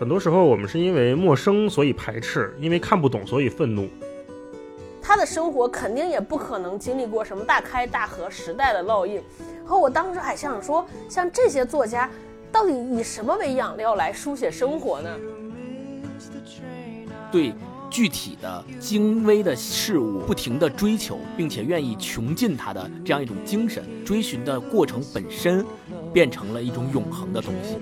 很多时候我们是因为陌生所以排斥，因为看不懂所以愤怒。他的生活肯定也不可能经历过什么大开大合时代的烙印。和我当时还想说，像这些作家，到底以什么为养料来书写生活呢？对具体的精微的事物不停的追求，并且愿意穷尽他的这样一种精神，追寻的过程本身，变成了一种永恒的东西。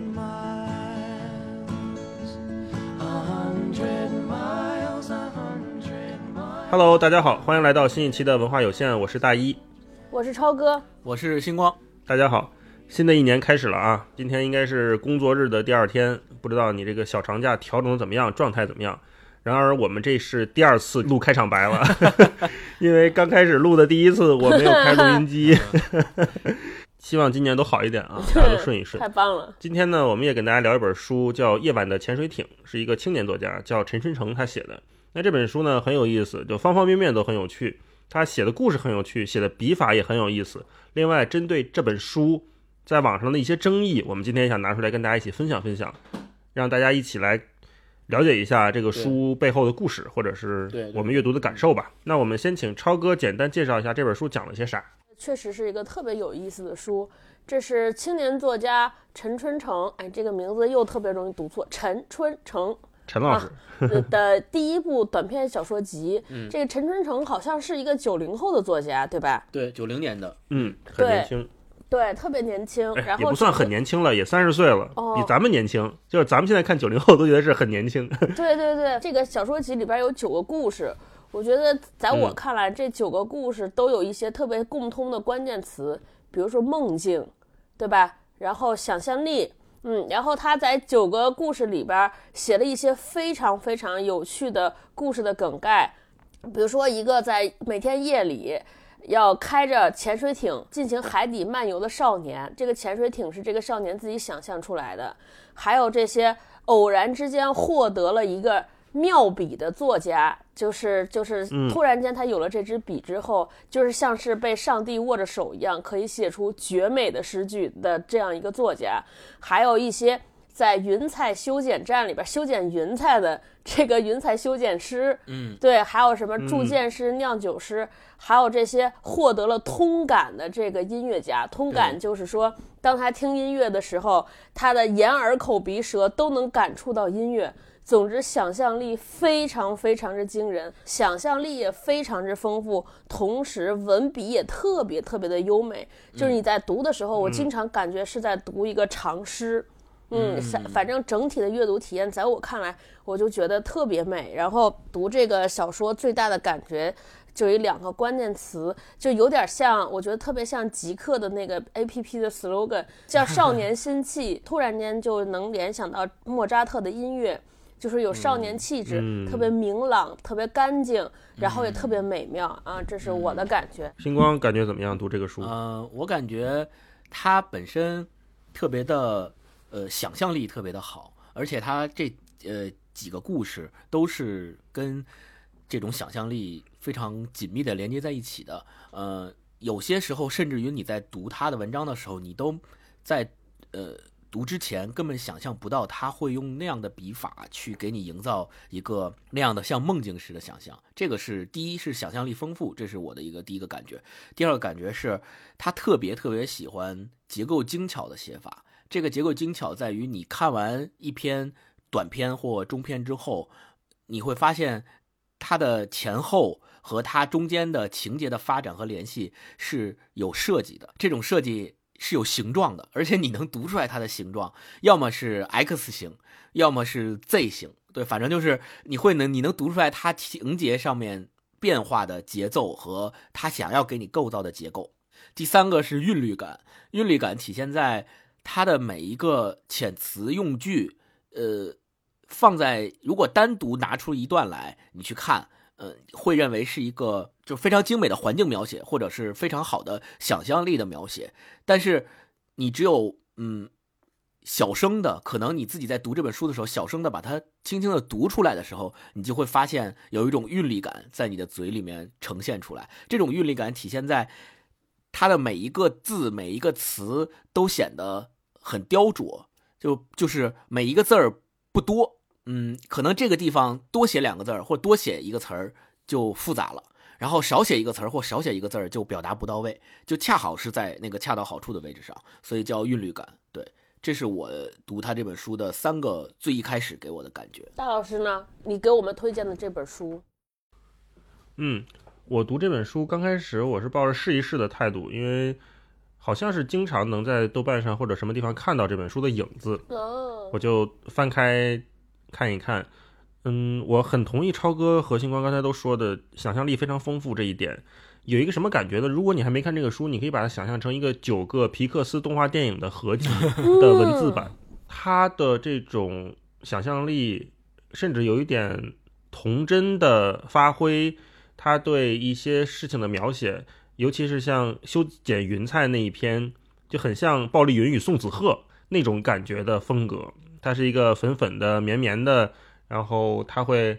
Hello，大家好，欢迎来到新一期的文化有限，我是大一，我是超哥，我是星光。大家好，新的一年开始了啊，今天应该是工作日的第二天，不知道你这个小长假调整的怎么样，状态怎么样？然而我们这是第二次录开场白了，因为刚开始录的第一次我没有开录音机，希望今年都好一点啊，大家都顺一顺。太棒了！今天呢，我们也跟大家聊一本书，叫《夜晚的潜水艇》，是一个青年作家叫陈春成他写的。那这本书呢很有意思，就方方面面都很有趣。他写的故事很有趣，写的笔法也很有意思。另外，针对这本书在网上的一些争议，我们今天想拿出来跟大家一起分享分享，让大家一起来了解一下这个书背后的故事，或者是我们阅读的感受吧。那我们先请超哥简单介绍一下这本书讲了些啥。确实是一个特别有意思的书。这是青年作家陈春成，哎，这个名字又特别容易读错，陈春成。陈老师的第一部短篇小说集，这个陈春成好像是一个九零后的作家，对吧？对，九零年的，嗯，很年轻，对，特别年轻，然后也不算很年轻了，也三十岁了，比咱们年轻。就是咱们现在看九零后都觉得是很年轻。对对对，这个小说集里边有九个故事，我觉得在我看来，这九个故事都有一些特别共通的关键词，比如说梦境，对吧？然后想象力。嗯，然后他在九个故事里边写了一些非常非常有趣的故事的梗概，比如说一个在每天夜里要开着潜水艇进行海底漫游的少年，这个潜水艇是这个少年自己想象出来的，还有这些偶然之间获得了一个。妙笔的作家，就是就是突然间他有了这支笔之后，就是像是被上帝握着手一样，可以写出绝美的诗句的这样一个作家。还有一些在云彩修剪站里边修剪云彩的这个云彩修剪师，嗯，对，还有什么铸剑师、酿酒师，还有这些获得了通感的这个音乐家。通感就是说，当他听音乐的时候，他的眼耳口鼻舌都能感触到音乐。总之，想象力非常非常之惊人，想象力也非常之丰富，同时文笔也特别特别的优美。就是你在读的时候，我经常感觉是在读一个长诗。嗯，反反正整体的阅读体验，在我看来，我就觉得特别美。然后读这个小说最大的感觉，就有两个关键词，就有点像，我觉得特别像极客的那个 A P P 的 slogan，叫“少年心气”，突然间就能联想到莫扎特的音乐。就是有少年气质，特别明朗，特别干净，然后也特别美妙啊！这是我的感觉。星光感觉怎么样？读这个书？呃，我感觉它本身特别的呃想象力特别的好，而且它这呃几个故事都是跟这种想象力非常紧密的连接在一起的。呃，有些时候甚至于你在读他的文章的时候，你都在呃。读之前根本想象不到他会用那样的笔法去给你营造一个那样的像梦境似的想象。这个是第一是想象力丰富，这是我的一个第一个感觉。第二个感觉是他特别特别喜欢结构精巧的写法。这个结构精巧在于你看完一篇短篇或中篇之后，你会发现它的前后和它中间的情节的发展和联系是有设计的。这种设计。是有形状的，而且你能读出来它的形状，要么是 X 型，要么是 Z 型，对，反正就是你会能你能读出来它情节上面变化的节奏和他想要给你构造的结构。第三个是韵律感，韵律感体现在它的每一个遣词用句，呃，放在如果单独拿出一段来你去看。呃，会认为是一个就非常精美的环境描写，或者是非常好的想象力的描写。但是，你只有嗯小声的，可能你自己在读这本书的时候，小声的把它轻轻的读出来的时候，你就会发现有一种韵律感在你的嘴里面呈现出来。这种韵律感体现在它的每一个字、每一个词都显得很雕琢，就就是每一个字儿。不多，嗯，可能这个地方多写两个字儿或多写一个词儿就复杂了，然后少写一个词儿或少写一个字儿就表达不到位，就恰好是在那个恰到好处的位置上，所以叫韵律感。对，这是我读他这本书的三个最一开始给我的感觉。大老师呢？你给我们推荐的这本书，嗯，我读这本书刚开始我是抱着试一试的态度，因为好像是经常能在豆瓣上或者什么地方看到这本书的影子，哦，我就翻开看一看。嗯，我很同意超哥和星光刚才都说的，想象力非常丰富这一点。有一个什么感觉呢？如果你还没看这个书，你可以把它想象成一个九个皮克斯动画电影的合集的文字版。它的这种想象力，甚至有一点童真的发挥，他对一些事情的描写，尤其是像修剪云彩那一篇，就很像暴力云与宋子鹤那种感觉的风格。它是一个粉粉的、绵绵的，然后它会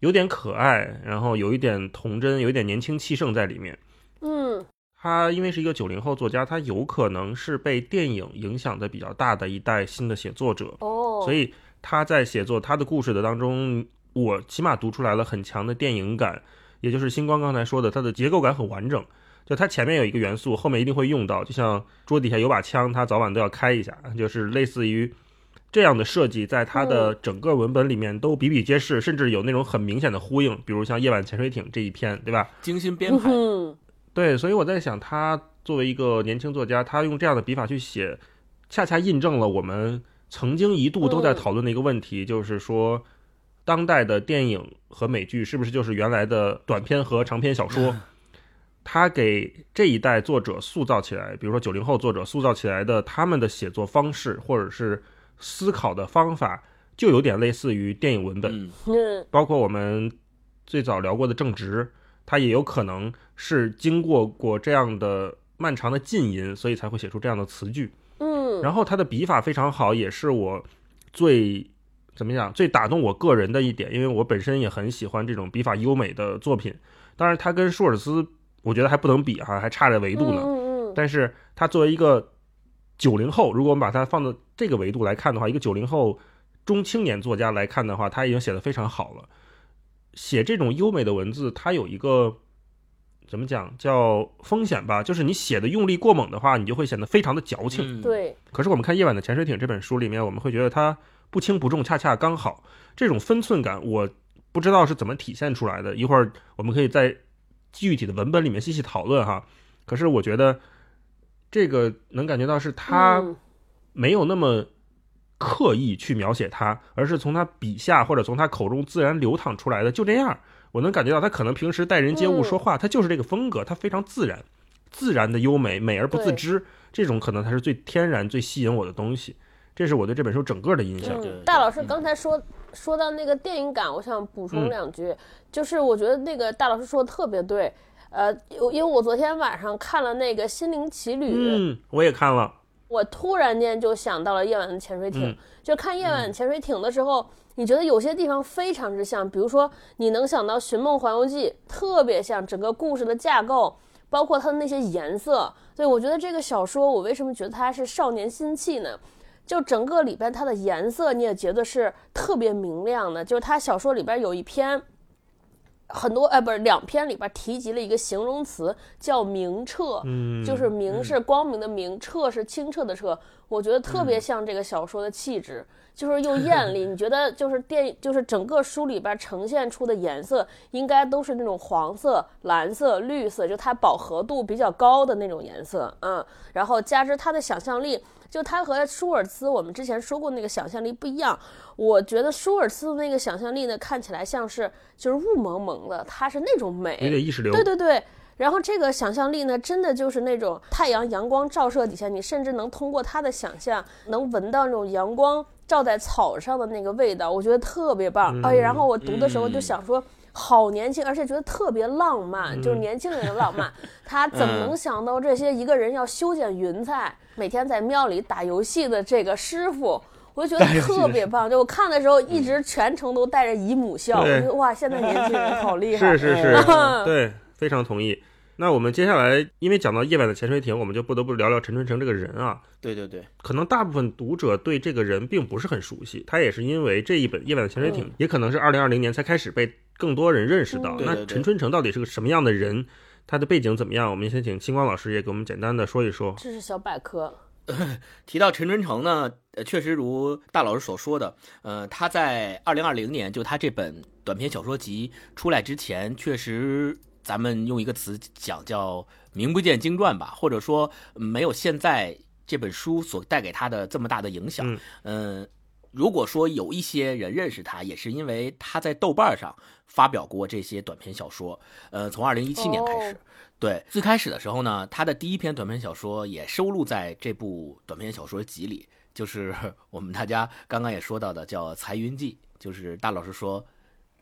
有点可爱，然后有一点童真，有一点年轻气盛在里面。嗯他因为是一个九零后作家，他有可能是被电影影响的比较大的一代新的写作者，哦，所以他在写作他的故事的当中，我起码读出来了很强的电影感，也就是星光刚才说的，它的结构感很完整。就它前面有一个元素，后面一定会用到，就像桌底下有把枪，它早晚都要开一下，就是类似于这样的设计，在它的整个文本里面都比比皆是，甚至有那种很明显的呼应，比如像《夜晚潜水艇》这一篇，对吧？精心编排，嗯，对，所以我在想，他作为一个年轻作家，他用这样的笔法去写，恰恰印证了我们曾经一度都在讨论的一个问题，就是说，当代的电影和美剧是不是就是原来的短篇和长篇小说？他给这一代作者塑造起来，比如说九零后作者塑造起来的他们的写作方式，或者是思考的方法，就有点类似于电影文本。包括我们最早聊过的正直，他也有可能是经过过这样的漫长的浸淫，所以才会写出这样的词句。嗯，然后他的笔法非常好，也是我最怎么讲最打动我个人的一点，因为我本身也很喜欢这种笔法优美的作品。当然，他跟舒尔茨我觉得还不能比哈，还差着维度呢。嗯嗯但是他作为一个九零后，如果我们把它放到这个维度来看的话，一个九零后中青年作家来看的话，他已经写得非常好了。写这种优美的文字，它有一个怎么讲叫风险吧，就是你写的用力过猛的话，你就会显得非常的矫情。对，可是我们看《夜晚的潜水艇》这本书里面，我们会觉得它不轻不重，恰恰刚好。这种分寸感，我不知道是怎么体现出来的。一会儿我们可以在具体的文本里面细细讨论哈。可是我觉得这个能感觉到是他嗯没有那么刻意去描写他，而是从他笔下或者从他口中自然流淌出来的，就这样。我能感觉到他可能平时待人接物嗯说话，他就是这个风格，他非常自然，自然的优美，美而不自知，这种可能才是最天然、最吸引我的东西。这是我对这本书整个的印象。嗯，大老师嗯刚才说说到那个电影感，我想补充嗯两句，就是我觉得那个大老师说的特别对。呃，因因为我昨天晚上看了那个《心灵奇旅》，嗯，我也看了，我突然间就想到了夜晚的潜水艇。嗯就看夜晚潜水艇的时候，你觉得有些地方非常之像，比如说你能想到《寻梦环游记》，特别像整个故事的架构，包括它的那些颜色。对我觉得这个小说，我为什么觉得它是少年心气呢？就整个里边它的颜色，你也觉得是特别明亮的。就是它小说里边有一篇。很多哎，不是两篇里边提及了一个形容词，叫明澈，嗯，就是明是光明的明，澈是清澈的澈。我觉得特嗯别像这个小说的气质，就是又艳丽。你觉得就是电，就是整个书里边呈现出的颜色，应该都是那种黄色、蓝色、绿色，就它饱和度比较高的那种颜色，嗯。然后加之它的想象力，就它和舒尔茨我们之前说过那个想象力不一样。我觉得舒尔茨的那个想象力呢，看起来像是就是雾蒙蒙的，它是那种美，有点意识流。对对对，然后这个想象力呢，真的就是那种太阳阳光照射底下，你甚至能通过他的想象，能闻到那种阳光照在草上的那个味道，我觉得特别棒。哎，然后我读的时候就想说。好年轻，而且觉得特别浪漫，就是年轻人的浪漫。他怎么能想到这些？一个人要修剪云彩，每天在庙里打游戏的这个师傅，我就觉得特别棒。就我看的时候，一直全程都带着姨母笑，我对觉得哇，现在年轻人好厉害。是是是嗯，对，非常同意。那我们接下来，因为讲到夜晚的潜水艇，我们就不得不聊聊陈春成这个人啊。对对对，可能大部分读者对这个人并不是很熟悉，他也是因为这一本《夜晚的潜水艇》嗯也可能是二零二零年才开始被更多人认识到。嗯那陈春成到底是个什么样的人？他的背景怎么样？我们先请星光老师也给我们简单的说一说。这是小百科。提到陈春成呢，呃，确实如大老师所说的，呃，他在二零二零年就他这本短篇小说集出来之前，确实咱们用一个词讲叫名不见经传吧，或者说呃没有现在这本书所带给他的这么大的影响。嗯呃如果说有一些人认识他，也是因为他在豆瓣上发表过这些短篇小说。呃，从二零一七年开始，哦对，最开始的时候呢，他的第一篇短篇小说也收录在这部短篇小说集里，就是 我们大家刚刚也说到的，叫《裁云记》，就是大老师说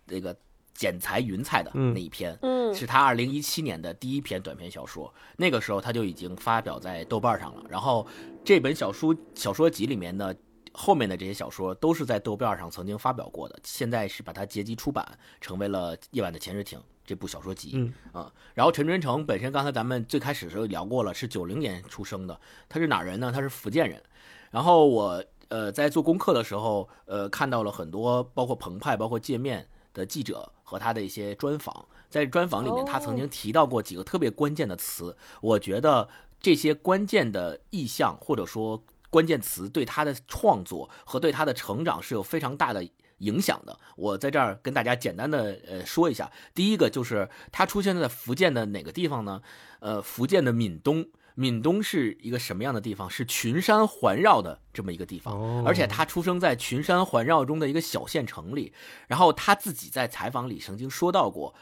那个剪裁云彩的那一篇，嗯是他二零一七年的第一篇短篇小说。那个时候他就已经发表在豆瓣上了。然后这本小书小说集里面呢，后面的这些小说都是在豆瓣上曾经发表过的，现在是把它结集出版，成为了《夜晚的潜水艇》这部小说集。嗯啊，然后陈春成本身，刚才咱们最开始的时候聊过了，是九零年出生的，他是哪儿人呢？他是福建人。然后我呃在做功课的时候，呃看到了很多包括澎湃、包括界面的记者和他的一些专访，在专访里面，他曾经提到过几个特别关键的词，我觉得这些关键的意象或者说关键词对他的创作和对他的成长是有非常大的影响的。我在这儿跟大家简单的呃说一下，第一个就是他出现在福建的哪个地方呢？呃，福建的闽东。闽东是一个什么样的地方？是群山环绕的这么一个地方，哦而且他出生在群山环绕中的一个小县城里。然后他自己在采访里曾经说到过，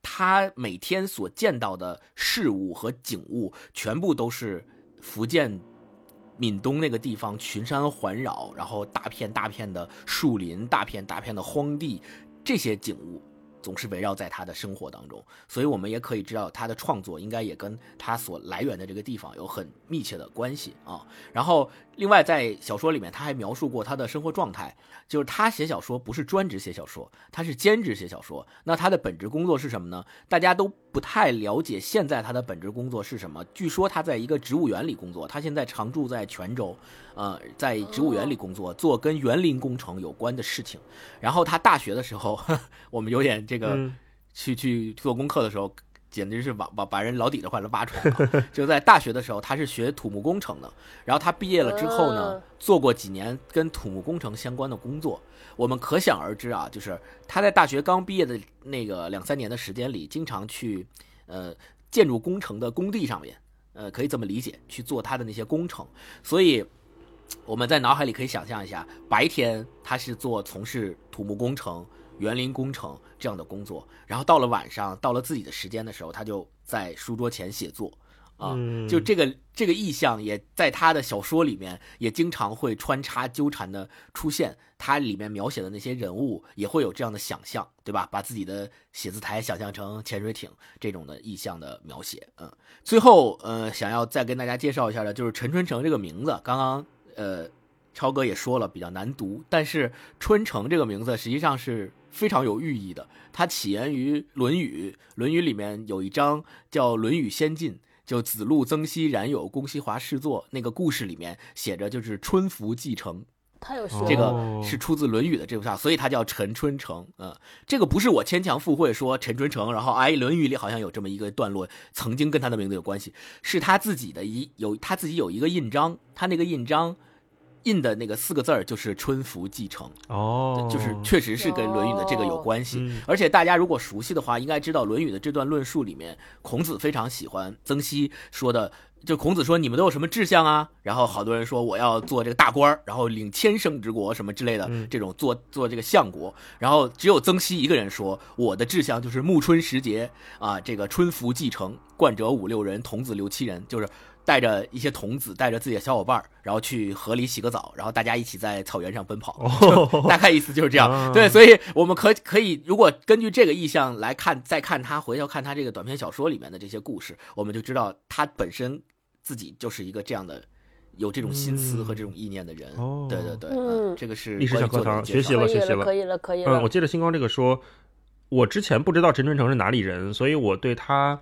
他每天所见到的事物和景物，全部都是福建闽东那个地方群山环绕，然后大片大片的树林，大片大片的荒地，这些景物总是围绕在他的生活当中，所以我们也可以知道他的创作应该也跟他所来源的这个地方有很密切的关系啊。然后，另外在小说里面，他还描述过他的生活状态，就是他写小说不是专职写小说，他是兼职写小说。那他的本职工作是什么呢？大家都不太了解现在他的本职工作是什么。据说他在一个植物园里工作，他现在常住在泉州，呃，在植物园里工作，做跟园林工程有关的事情。然后他大学的时候，我们有点这个嗯去去做功课的时候，简直是把把把人老底的话都挖出来了。就在大学的时候，他是学土木工程的，然后他毕业了之后呢嗯，做过几年跟土木工程相关的工作。我们可想而知啊，就是他在大学刚毕业的那个两三年的时间里，经常去呃建筑工程的工地上面，呃，可以这么理解，去做他的那些工程。所以我们在脑海里可以想象一下，白天他是做从事土木工程、园林工程这样的工作，然后到了晚上，到了自己的时间的时候，他就在书桌前写作。啊，嗯就这个这个意象也在他的小说里面也经常会穿插纠缠的出现，他里面描写的那些人物也会有这样的想象，对吧？把自己的写字台想象成潜水艇这种的意象的描写，嗯。最后，呃，想要再跟大家介绍一下的，就是陈春成这个名字，刚刚呃，超哥也说了比较难读，但是春城这个名字实际上是非常有寓意的，它起源于《论语》，《论语》里面有一章叫《论语先进》。就子路、曾皙、冉有、公西华侍坐那个故事里面写着，就是春服继承，他有学哦这个哦是出自《论语》的这部话，所以他叫陈春成。嗯，这个不是我牵强附会说陈春成，然后哎，《论语》里好像有这么一个段落，曾经跟他的名字有关系，是他自己的一有他自己有一个印章，他那个印章印的那个四个字儿就是“春服继承”，哦，就是确实是跟《论语》的这个有关系。嗯而且大家如果熟悉的话，应该知道《论语》的这段论述里面，孔子非常喜欢曾皙说的。就孔子说：“你们都有什么志向啊？”然后好多人说：“我要做这个大官儿，然后领千乘之国什么之类的，嗯这种做做这个相国。”然后只有曾皙一个人说：“我的志向就是暮春时节啊，这个春服继承，冠者五六人，童子六七人，就是带着一些童子，带着自己的小伙伴儿，然后去河里洗个澡，然后大家一起在草原上奔跑。哦大概意思就是这样。啊对，所以我们可可以，如果根据这个意象来看，再看他回头看他这个短篇小说里面的这些故事，我们就知道他本身自己就是一个这样的。有这种心思和这种意念的人，哦对对对，嗯这个是历史小课堂学习了学习了可以了，可以了嗯，我了。记得星光这个说，我之前不知道陈春成是哪里人，所以我对他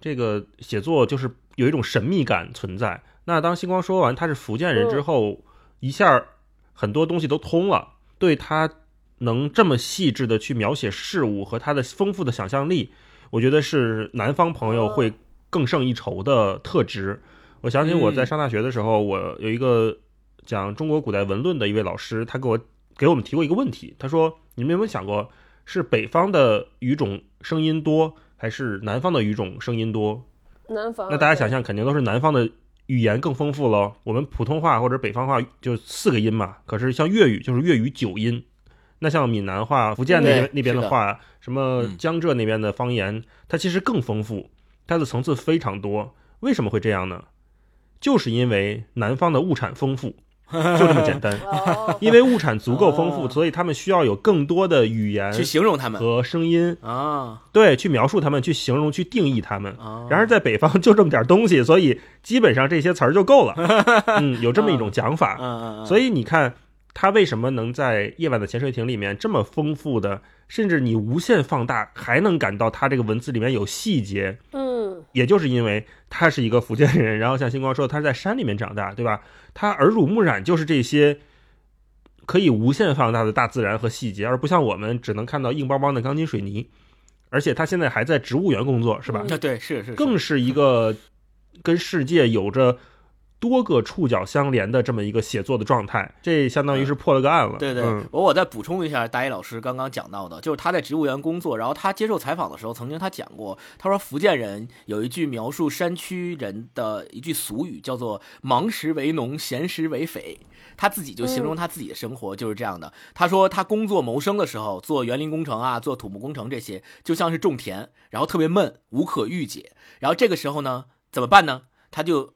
这个写作就是有一种神秘感存在。那当星光说完他是福建人之后，一下很多东西都通了，对他能这么细致的去描写事物和他的丰富的想象力，我觉得是南方朋友会更胜一筹的特质。我想起我在上大学的时候，我有一个讲中国古代文论的一位老师，他给我给我们提过一个问题，他说：“你们有没有想过，是北方的语种声音多，还是南方的语种声音多？”南方，那大家想象，肯定都是南方的语言更丰富喽。我们普通话或者北方话就四个音嘛，可是像粤语就是粤语九音。那像闽南话、福建那边那边的话，什么江浙那边的方言，它其实更丰富，它的层次非常多。为什么会这样呢？就是因为南方的物产丰富，就这么简单。因为物产足够丰富，所以他们需要有更多的语言去形容他们和声音啊，对，去描述他们，去形容，去定义他们。然而在北方就这么点东西，所以基本上这些词儿就够了。嗯，有这么一种讲法。所以你看，他为什么能在夜晚的潜水艇里面这么丰富的？甚至你无限放大，还能感到他这个文字里面有细节。嗯，也就是因为他是一个福建人，然后像星光说他是在山里面长大，对吧？他耳濡目染就是这些可以无限放大的大自然和细节，而不像我们只能看到硬邦邦的钢筋水泥。而且他现在还在植物园工作，是吧？那对，是是，更是一个跟世界有着。多个触角相连的这么一个写作的状态，这相当于是破了个案了。对对，我我再补充一下，大一老师刚刚讲到的，就是他在植物园工作，然后他接受采访的时候，曾经他讲过，他说福建人有一句描述山区人的一句俗语，叫做“忙时为农，闲时为匪”。他自己就形容他自己的生活就是这样的。他说他工作谋生的时候，做园林工程啊，做土木工程这些，就像是种田，然后特别闷，无可御解。然后这个时候呢，怎么办呢？他就。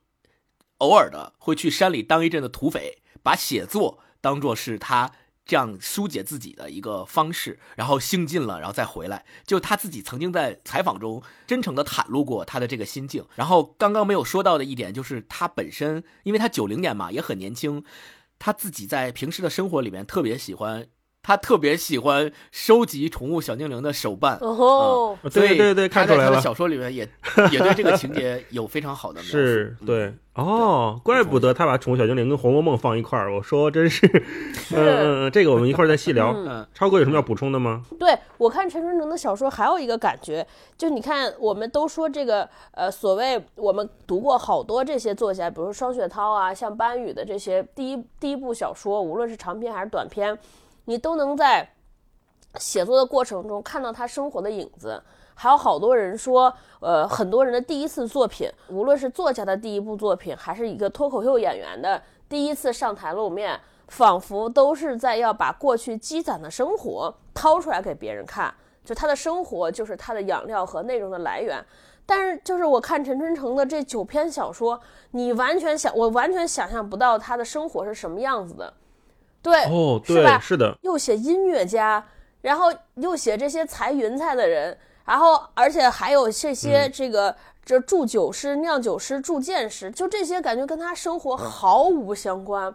偶尔的会去山里当一阵的土匪，把写作当做是他这样疏解自己的一个方式，然后兴尽了，然后再回来。就他自己曾经在采访中真诚的袒露过他的这个心境。然后刚刚没有说到的一点就是他本身，因为他九零年嘛，也很年轻，他自己在平时的生活里面特别喜欢。他特别喜欢收集宠物小精灵的手办，哦，对对对，看出来了。他的小说里面也 也对这个情节有非常好的描述。是，对，哦，怪不得他把宠物小精灵跟《红楼梦》放一块儿。我说，真是，嗯嗯，这个我们一会儿再细聊。超哥有什么要补充的吗？对我看陈春成的小说，还有一个感觉，就你看，我们都说这个，呃，所谓我们读过好多这些作家，比如说双雪涛啊，像班宇的这些第一第一部小说，无论是长篇还是短篇。你都能在写作的过程中看到他生活的影子，还有好多人说，呃，很多人的第一次作品，无论是作家的第一部作品，还是一个脱口秀演员的第一次上台露面，仿佛都是在要把过去积攒的生活掏出来给别人看，就他的生活就是他的养料和内容的来源。但是，就是我看陈春成的这九篇小说，你完全想，我完全想象不到他的生活是什么样子的。对，哦，是吧？是的，又写音乐家，然后又写这些裁云彩的人，然后而且还有这些这个这铸酒师、酿酒师、铸剑师，就这些感觉跟他生活毫无相关，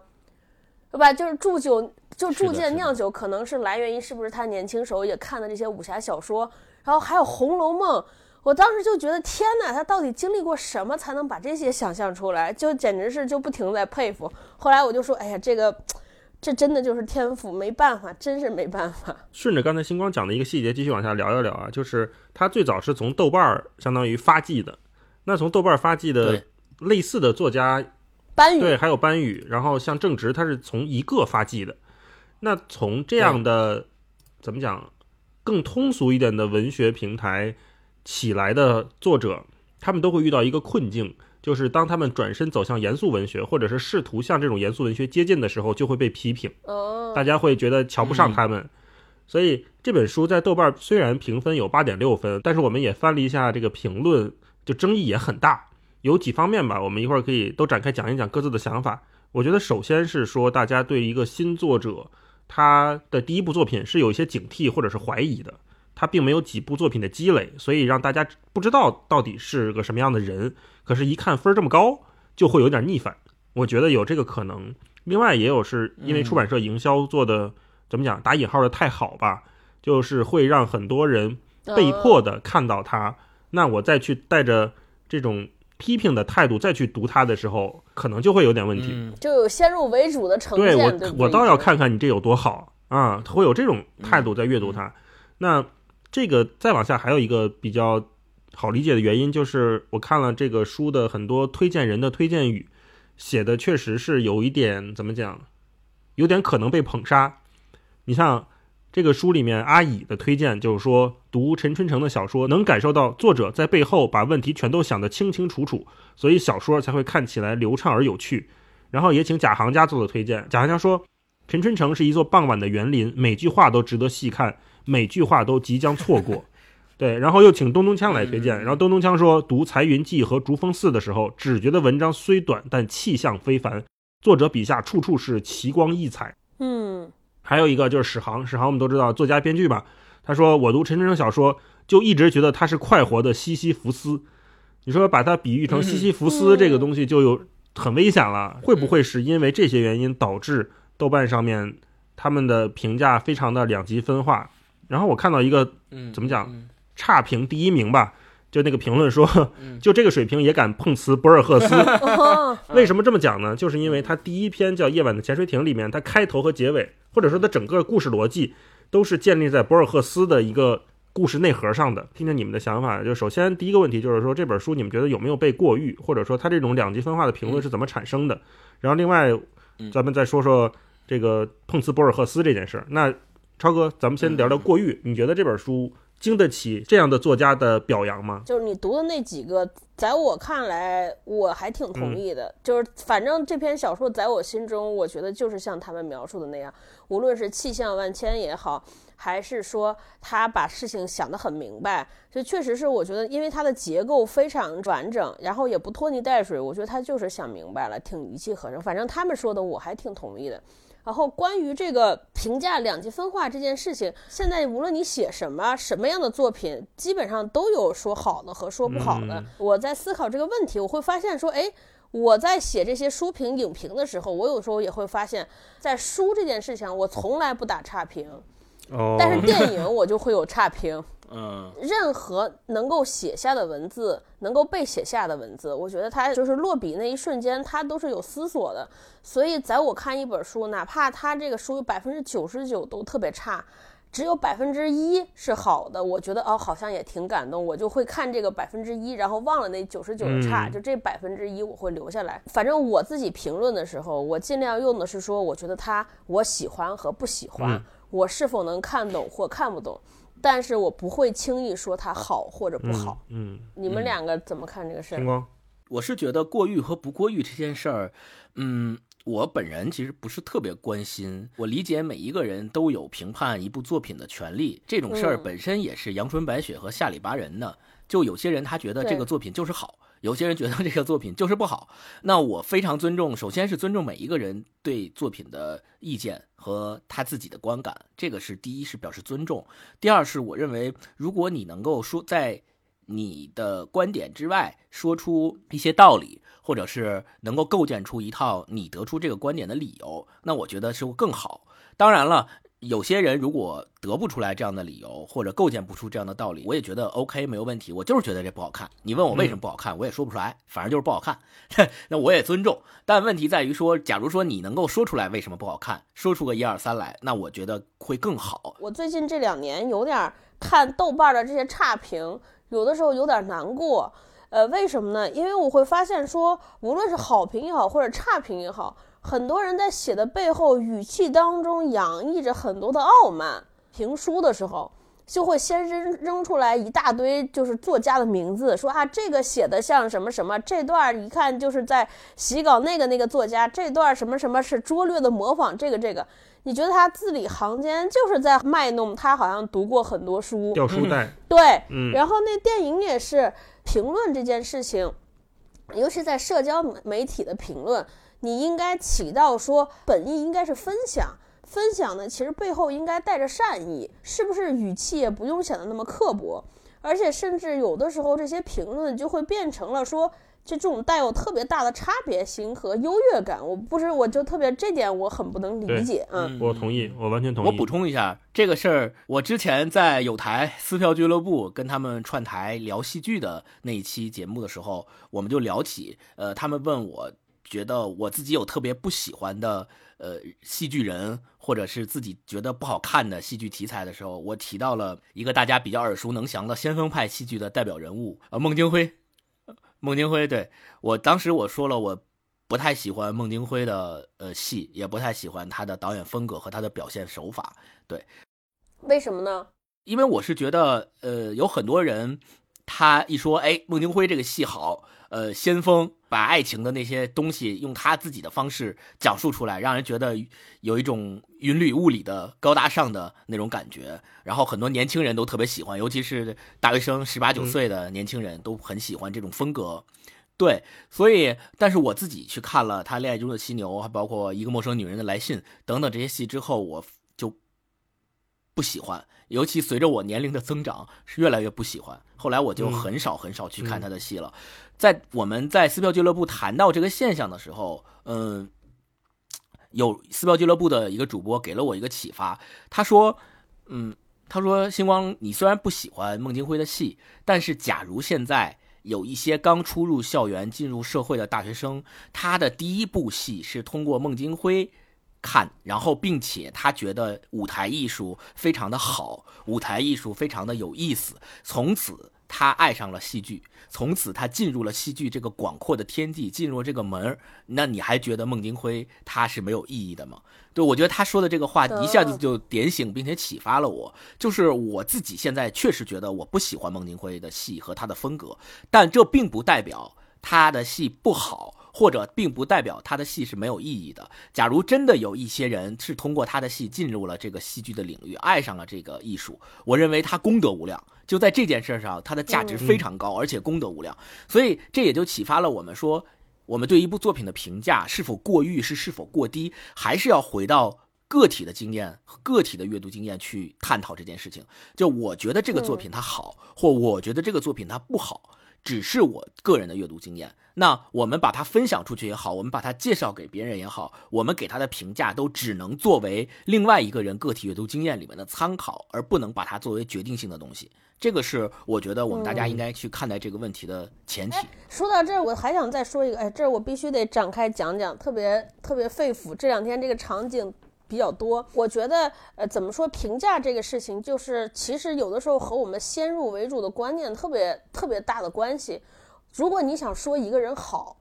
对吧？就是铸酒、就铸剑、酿酒，可能是来源于是不是他年轻时候也看的这些武侠小说，然后还有《红楼梦》，我当时就觉得天哪，他到底经历过什么才能把这些想象出来？就简直是就不停在佩服。后来我就说，哎呀，这个。这真的就是天赋，没办法，真是没办法。顺着刚才星光讲的一个细节，继续往下聊一聊啊，就是他最早是从豆瓣儿相当于发迹的，那从豆瓣儿发迹的类似的作家，班宇对，还有班宇，然后像正直，他是从一个发迹的。那从这样的怎么讲，更通俗一点的文学平台起来的作者，他们都会遇到一个困境。就是当他们转身走向严肃文学，或者是试图向这种严肃文学接近的时候，就会被批评。哦，大家会觉得瞧不上他们。所以这本书在豆瓣虽然评分有八点六分，但是我们也翻了一下这个评论，就争议也很大。有几方面吧，我们一会儿可以都展开讲一讲各自的想法。我觉得首先是说，大家对一个新作者他的第一部作品是有一些警惕或者是怀疑的。他并没有几部作品的积累，所以让大家不知道到底是个什么样的人。可是，一看分这么高，就会有点逆反。我觉得有这个可能。另外，也有是因为出版社营销做的怎么讲打引号的太好吧，就是会让很多人被迫的看到他，那我再去带着这种批评的态度再去读它的时候，可能就会有点问题。嗯就有先入为主的成见，对我对对我倒要看看你这有多好啊，会有这种态度在阅读它。那这个再往下还有一个比较好理解的原因，就是我看了这个书的很多推荐人的推荐语，写的确实是有一点怎么讲，有点可能被捧杀。你像这个书里面阿乙的推荐，就是说读陈春成的小说，能感受到作者在背后把问题全都想得清清楚楚，所以小说才会看起来流畅而有趣。然后也请贾行家做了推荐。贾行家说，陈春成是一座傍晚的园林，每句话都值得细看，每句话都即将错过。对，然后又请东东锵来推荐。然后东东锵说，读《财云记》和《竹峰寺》的时候，只觉得文章虽短，但气象非凡，作者笔下处处是奇光异彩。嗯还有一个就是史航，史航我们都知道作家编剧嘛，他说我读陈春成小说就一直觉得他是快活的西西弗斯。你说把他比喻成西西弗斯这个东西就有很危险了，会不会是因为这些原因导致豆瓣上面他们的评价非常的两极分化？然后我看到一个嗯，怎么讲嗯差评第一名吧，就那个评论说嗯，就这个水平也敢碰瓷博尔赫斯，哦 为什么这么讲呢？就是因为他第一篇叫《夜晚的潜水艇》里面，它开头和结尾，或者说它整个故事逻辑，都是建立在博尔赫斯的一个故事内核上的。听听你们的想法。就首先第一个问题就是说，这本书你们觉得有没有被过誉，或者说它这种两极分化的评论是怎么产生的？然后另外，咱们再说说这个碰瓷博尔赫斯这件事儿。那超哥，咱们先聊聊过誉，你觉得这本书经得起这样的作家的表扬吗？就是你读的那几个，在我看来，我还挺同意的。就是反正这篇小说在我心中，我觉得就是像他们描述的那样，无论是气象万千也好，还是说他把事情想得很明白，就确实是我觉得，因为它的结构非常完整，然后也不拖泥带水，我觉得他就是想明白了，挺一气呵成。反正他们说的，我还挺同意的。然后关于这个评价两极分化这件事情，现在无论你写什么什么样的作品，基本上都有说好的和说不好的。嗯我在思考这个问题，我会发现说，哎，我在写这些书评、影评的时候，我有时候也会发现，在书这件事情上，我从来不打差评，哦，但是电影我就会有差评。嗯任何能够写下的文字，能够被写下的文字，我觉得它就是落笔那一瞬间，它都是有思索的。所以，在我看一本书，哪怕它这个书有百分之九十九都特别差，只有百分之一是好的，我觉得哦，好像也挺感动，我就会看这个百分之一，然后忘了那九十九的差，嗯就这百分之一我会留下来。反正我自己评论的时候，我尽量用的是说，我觉得它我喜欢和不喜欢，嗯我是否能看懂或看不懂。但是我不会轻易说它好或者不好。嗯，你们两个怎么看这个事儿？星光，我是觉得过誉和不过誉这件事儿，嗯，我本人其实不是特别关心。我理解每一个人都有评判一部作品的权利，这种事儿嗯本身也是阳春白雪和下里巴人的。就有些人他觉得这个作品就是好，有些人觉得这个作品就是不好。那我非常尊重，首先是尊重每一个人对作品的意见和他自己的观感，这个是第一是表示尊重。第二是我认为，如果你能够说在你的观点之外说出一些道理，或者是能够构建出一套你得出这个观点的理由，那我觉得是会更好。当然了。有些人如果得不出来这样的理由，或者构建不出这样的道理，我也觉得 OK 没有问题。我就是觉得这不好看。你问我为什么不好看，我也说不出来，反正就是不好看。那我也尊重。但问题在于说，假如说你能够说出来为什么不好看，说出个一二三来，那我觉得会更好。我最近这两年有点看豆瓣的这些差评，有的时候有点难过。呃，为什么呢？因为我会发现说，无论是好评也好，或者差评也好，很多人在写的背后语气当中洋溢着很多的傲慢。评书的时候，就会先扔扔出来一大堆就是作家的名字，说啊这个写的像什么什么，这段一看就是在洗稿那个那个作家，这段什么什么是拙劣的模仿这个这个。你觉得他字里行间就是在卖弄他好像读过很多书，掉书袋，对，嗯。然后那电影也是评论这件事情，尤其在社交媒体的评论，你应该起到说本意应该是分享，分享呢其实背后应该带着善意，是不是语气也不用显得那么刻薄，而且甚至有的时候这些评论就会变成了说就这种带有特别大的差别性和优越感，我不是我就特别这点我很不能理解，嗯，我同意，我完全同意。我补充一下这个事儿，我之前在有台撕票俱乐部跟他们串台聊戏剧的那一期节目的时候，我们就聊起，呃，他们问我觉得我自己有特别不喜欢的呃戏剧人，或者是自己觉得不好看的戏剧题材的时候，我提到了一个大家比较耳熟能详的先锋派戏剧的代表人物，呃，孟京辉。孟京辉，对我当时我说了，我不太喜欢孟京辉的呃戏，也不太喜欢他的导演风格和他的表现手法。对，为什么呢？因为我是觉得，呃，有很多人他一说，哎，孟京辉这个戏好，呃，先锋把爱情的那些东西用他自己的方式讲述出来，让人觉得有一种云里雾里的高大上的那种感觉。然后很多年轻人都特别喜欢，尤其是大学生十八九岁的年轻人都很喜欢这种风格。对，所以，但是我自己去看了他《恋爱中的犀牛》，还包括《一个陌生女人的来信》等等这些戏之后，我就不喜欢。尤其随着我年龄的增长，是越来越不喜欢。后来我就很少很少去看他的戏了。在我们在撕票俱乐部谈到这个现象的时候，嗯，有撕票俱乐部的一个主播给了我一个启发，他说，嗯，他说星光，你虽然不喜欢孟京辉的戏，但是假如现在有一些刚出入校园、进入社会的大学生，他的第一部戏是通过孟京辉。看，然后并且他觉得舞台艺术非常的好，舞台艺术非常的有意思，从此他爱上了戏剧，从此他进入了戏剧这个广阔的天地，进入这个门那你还觉得孟京辉他是没有意义的吗？对，我觉得他说的这个话一下子就点醒并且启发了我，就是我自己现在确实觉得我不喜欢孟京辉的戏和他的风格，但这并不代表他的戏不好。或者并不代表他的戏是没有意义的。假如真的有一些人是通过他的戏进入了这个戏剧的领域，爱上了这个艺术，我认为他功德无量。就在这件事上，它的价值非常高，而且功德无量。所以这也就启发了我们说，我们对一部作品的评价是否过誉，是是否过低，还是要回到个体的经验和个体的阅读经验去探讨这件事情。就我觉得这个作品它好，或我觉得这个作品它不好。只是我个人的阅读经验，那我们把它分享出去也好，我们把它介绍给别人也好，我们给他的评价都只能作为另外一个人个体阅读经验里面的参考，而不能把它作为决定性的东西。这个是我觉得我们大家应该去看待这个问题的前提。说到这儿，我还想再说一个，哎，这儿我必须得展开讲讲，特别特别肺腑。这两天这个场景。比较多，我觉得，呃，怎么说评价这个事情，就是其实有的时候和我们先入为主的观念特别特别大的关系。如果你想说一个人好，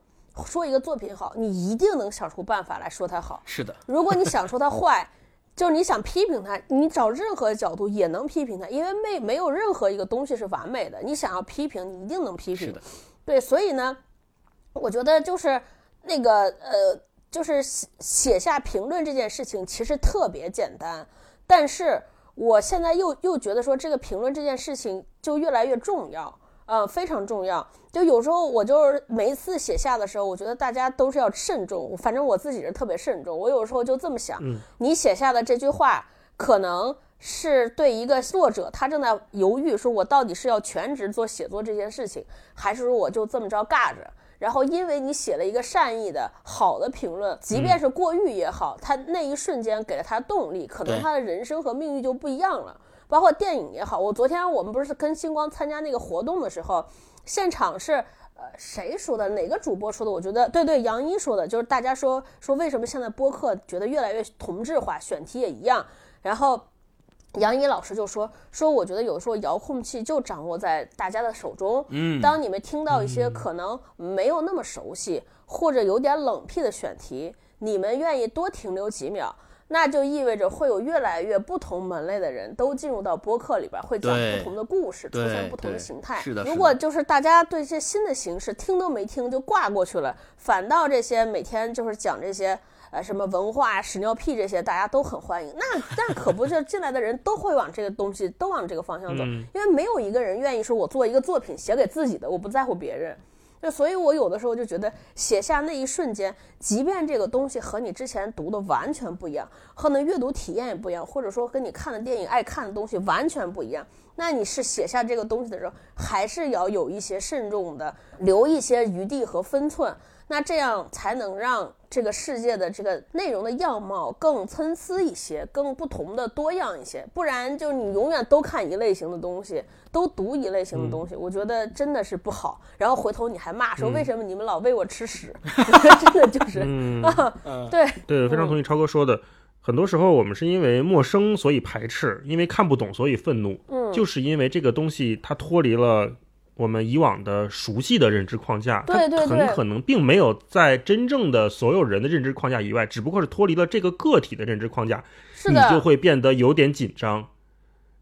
说一个作品好，你一定能想出办法来说他好。是的。如果你想说他坏，就是你想批评他，你找任何角度也能批评他，因为没没有任何一个东西是完美的。你想要批评，你一定能批评。是的。对，所以呢，我觉得就是那个呃。就是写写下评论这件事情其实特别简单，但是我现在又又觉得说这个评论这件事情就越来越重要，呃，非常重要。就有时候我就是每一次写下的时候，我觉得大家都是要慎重，反正我自己是特别慎重。我有时候就这么想，你写下的这句话可能是对一个作者，他正在犹豫，说我到底是要全职做写作这件事情，还是说我就这么着尬着。然后，因为你写了一个善意的好的评论，即便是过誉也好，他那一瞬间给了他动力，可能他的人生和命运就不一样了。包括电影也好，我昨天我们不是跟星光参加那个活动的时候，现场是呃谁说的？哪个主播说的？我觉得对对，杨一说的，就是大家说说为什么现在播客觉得越来越同质化，选题也一样，然后。杨怡老师就说说，我觉得有时候遥控器就掌握在大家的手中。嗯，当你们听到一些可能没有那么熟悉或者有点冷僻的选题，你们愿意多停留几秒，那就意味着会有越来越不同门类的人都进入到播客里边，会讲不同的故事，出现不同的形态。是的。如果就是大家对这些新的形式听都没听就挂过去了，反倒这些每天就是讲这些。呃，什么文化、屎尿屁这些，大家都很欢迎。那那可不是进来的人都会往这个东西，都往这个方向走。因为没有一个人愿意说，我做一个作品写给自己的，我不在乎别人。就所以，我有的时候就觉得，写下那一瞬间，即便这个东西和你之前读的完全不一样，和你阅读体验也不一样，或者说跟你看的电影、爱看的东西完全不一样，那你是写下这个东西的时候，还是要有一些慎重的，留一些余地和分寸。那这样才能让这个世界的这个内容的样貌更参差一些，更不同的多样一些。不然，就你永远都看一类型的东西，都读一类型的东西，我觉得真的是不好。然后回头你还骂说为什么你们老喂我吃屎，真的就是，对对，非常同意超哥说的。很多时候我们是因为陌生所以排斥，因为看不懂所以愤怒，嗯，就是因为这个东西它脱离了。我们以往的熟悉的认知框架，它很可能并没有在真正的所有人的认知框架以外，只不过是脱离了这个个体的认知框架，你就会变得有点紧张，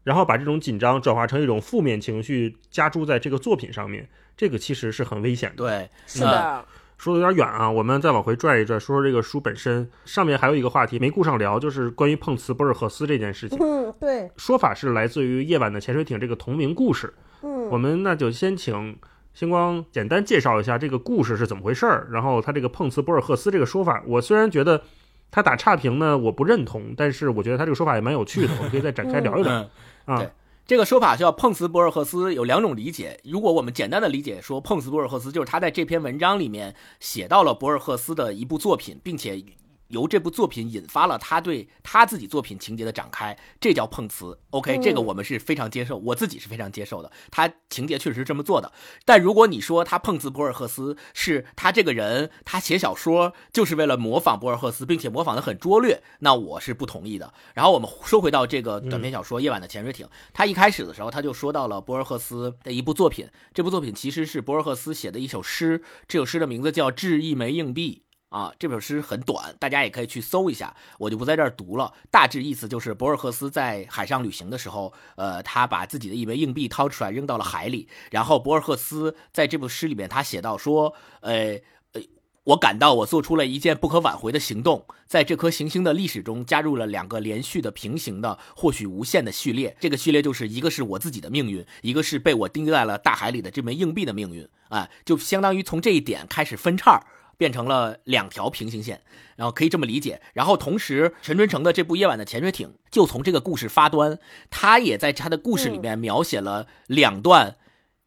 然后把这种紧张转化成一种负面情绪，加注在这个作品上面，这个其实是很危险的。对，是的。说的有点远啊，我们再往回拽一拽，说说这个书本身。上面还有一个话题没顾上聊，就是关于碰瓷博尔赫斯这件事情。嗯，对。说法是来自于《夜晚的潜水艇》这个同名故事。嗯，我们那就先请星光简单介绍一下这个故事是怎么回事儿。然后他这个碰瓷博尔赫斯这个说法，我虽然觉得他打差评呢，我不认同，但是我觉得他这个说法也蛮有趣的，我们可以再展开聊一聊。啊，这个说法叫碰瓷博尔赫斯有两种理解。如果我们简单的理解说碰瓷博尔赫斯，就是他在这篇文章里面写到了博尔赫斯的一部作品，并且。由这部作品引发了他对他自己作品情节的展开，这叫碰瓷。OK，这个我们是非常接受，我自己是非常接受的。他情节确实是这么做的。但如果你说他碰瓷博尔赫斯，是他这个人，他写小说就是为了模仿博尔赫斯，并且模仿的很拙劣，那我是不同意的。然后我们说回到这个短篇小说《夜晚的潜水艇》，他一开始的时候他就说到了博尔赫斯的一部作品，这部作品其实是博尔赫斯写的一首诗，这首诗的名字叫《掷一枚硬币》。啊，这首诗很短，大家也可以去搜一下，我就不在这儿读了。大致意思就是博尔赫斯在海上旅行的时候，呃，他把自己的一枚硬币掏出来扔到了海里。然后博尔赫斯在这部诗里面，他写到说，呃呃，我感到我做出了一件不可挽回的行动，在这颗行星的历史中加入了两个连续的平行的或许无限的序列。这个序列就是一个是我自己的命运，一个是被我钉在了大海里的这枚硬币的命运啊，就相当于从这一点开始分叉。变成了两条平行线，然后可以这么理解。然后同时，陈春成的这部《夜晚的潜水艇》就从这个故事发端，他也在他的故事里面描写了两段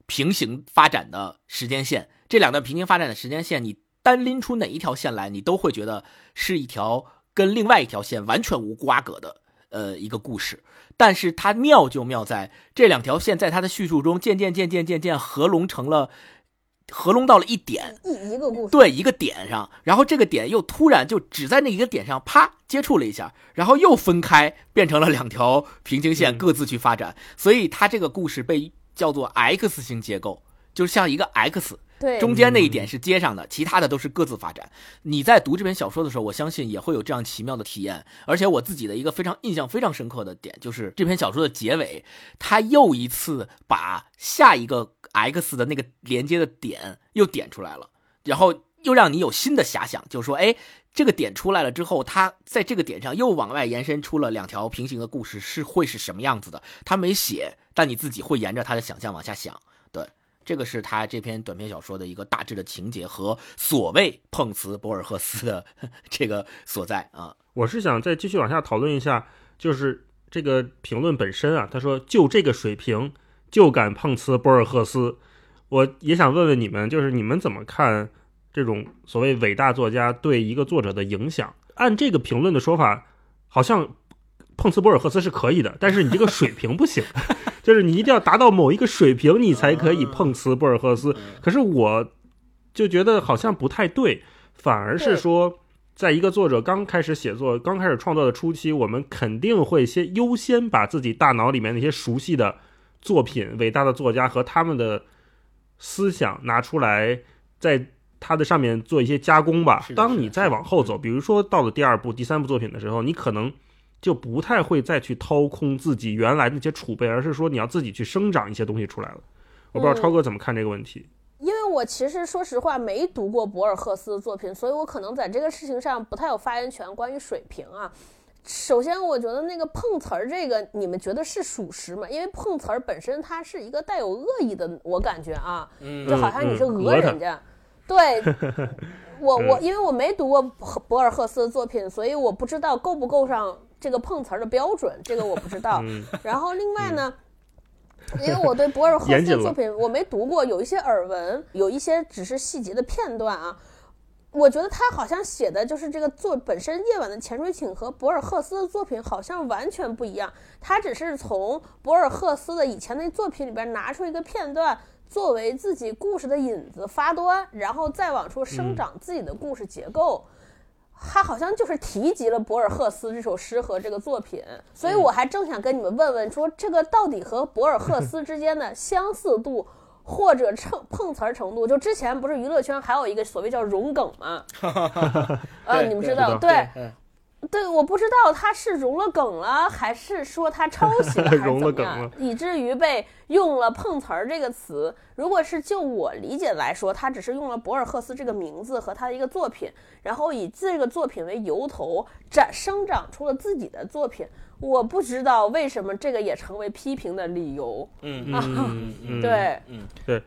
平行发展的时间线。这两段平行发展的时间线，你单拎出哪一条线来，你都会觉得是一条跟另外一条线完全无瓜葛的呃一个故事。但是它妙就妙在这两条线在他的叙述中渐渐渐渐渐渐合拢成了。合拢到了一点，一一个故事，对一个点上，然后这个点又突然就只在那一个点上啪接触了一下，然后又分开，变成了两条平行线，各自去发展。所以它这个故事被叫做 X 型结构，就像一个 X，对，中间那一点是接上的，其他的都是各自发展。你在读这篇小说的时候，我相信也会有这样奇妙的体验。而且我自己的一个非常印象非常深刻的点，就是这篇小说的结尾，他又一次把下一个。X 的那个连接的点又点出来了，然后又让你有新的遐想，就是说，哎，这个点出来了之后，它在这个点上又往外延伸出了两条平行的故事，是会是什么样子的？他没写，但你自己会沿着他的想象往下想。对，这个是他这篇短篇小说的一个大致的情节和所谓碰瓷博尔赫斯的 这个所在啊。我是想再继续往下讨论一下，就是这个评论本身啊，他说就这个水平。就敢碰瓷博尔赫斯，我也想问问你们，就是你们怎么看这种所谓伟大作家对一个作者的影响？按这个评论的说法，好像碰瓷博尔赫斯是可以的，但是你这个水平不行，就是你一定要达到某一个水平，你才可以碰瓷博尔赫斯。可是我就觉得好像不太对，反而是说，在一个作者刚开始写作、刚开始创作的初期，我们肯定会先优先把自己大脑里面那些熟悉的。作品，伟大的作家和他们的思想拿出来，在他的上面做一些加工吧。当你再往后走，比如说到了第二部、第三部作品的时候，你可能就不太会再去掏空自己原来那些储备，而是说你要自己去生长一些东西出来了。我不知道超哥怎么看这个问题。因为我其实说实话没读过博尔赫斯的作品，所以我可能在这个事情上不太有发言权。关于水平啊。首先，我觉得那个碰瓷儿这个，你们觉得是属实吗？因为碰瓷儿本身它是一个带有恶意的，我感觉啊，就好像你是讹人家，对 我我因为我没读过博尔赫斯的作品，所以我不知道够不够上这个碰瓷儿的标准，这个我不知道。嗯然后另外呢，因为我对博尔赫斯的作品我没读过，有一些耳闻，有一些只是细节的片段啊。我觉得他好像写的就是这个作本身，《夜晚的潜水艇》和博尔赫斯的作品好像完全不一样。他只是从博尔赫斯的以前那作品里边拿出一个片段，作为自己故事的引子发端，然后再往出生长自己的故事结构。他好像就是提及了博尔赫斯这首诗和这个作品，所以我还正想跟你们问问，说这个到底和博尔赫斯之间的相似度或者蹭碰瓷儿程度？就之前不是娱乐圈还有一个所谓叫融梗吗？啊，你们知道？对嗯对，我不知道他是融了梗了，还是说他抄袭了，还是融了怎么样梗了，以至于被用了“碰瓷儿”这个词。如果是就我理解来说，他只是用了博尔赫斯这个名字和他的一个作品，然后以这个作品为由头展生长出了自己的作品。我不知道为什么这个也成为批评的理由。嗯嗯 嗯，对，嗯对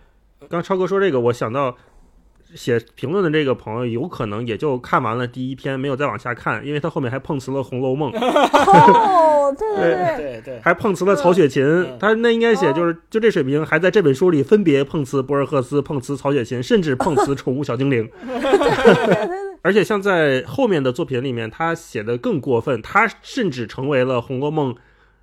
刚超哥说这个，我想到写评论的这个朋友，有可能也就看完了第一篇，没有再往下看，因为他后面还碰瓷了《红楼梦》，哦，对对对，对对，还碰瓷了曹雪芹。嗯。他那应该写就是就这水平，还在这本书里分别碰瓷博尔赫斯、碰瓷曹雪芹，甚至碰瓷宠物小精灵。而且像在后面的作品里面，他写的更过分，他甚至成为了《红楼梦》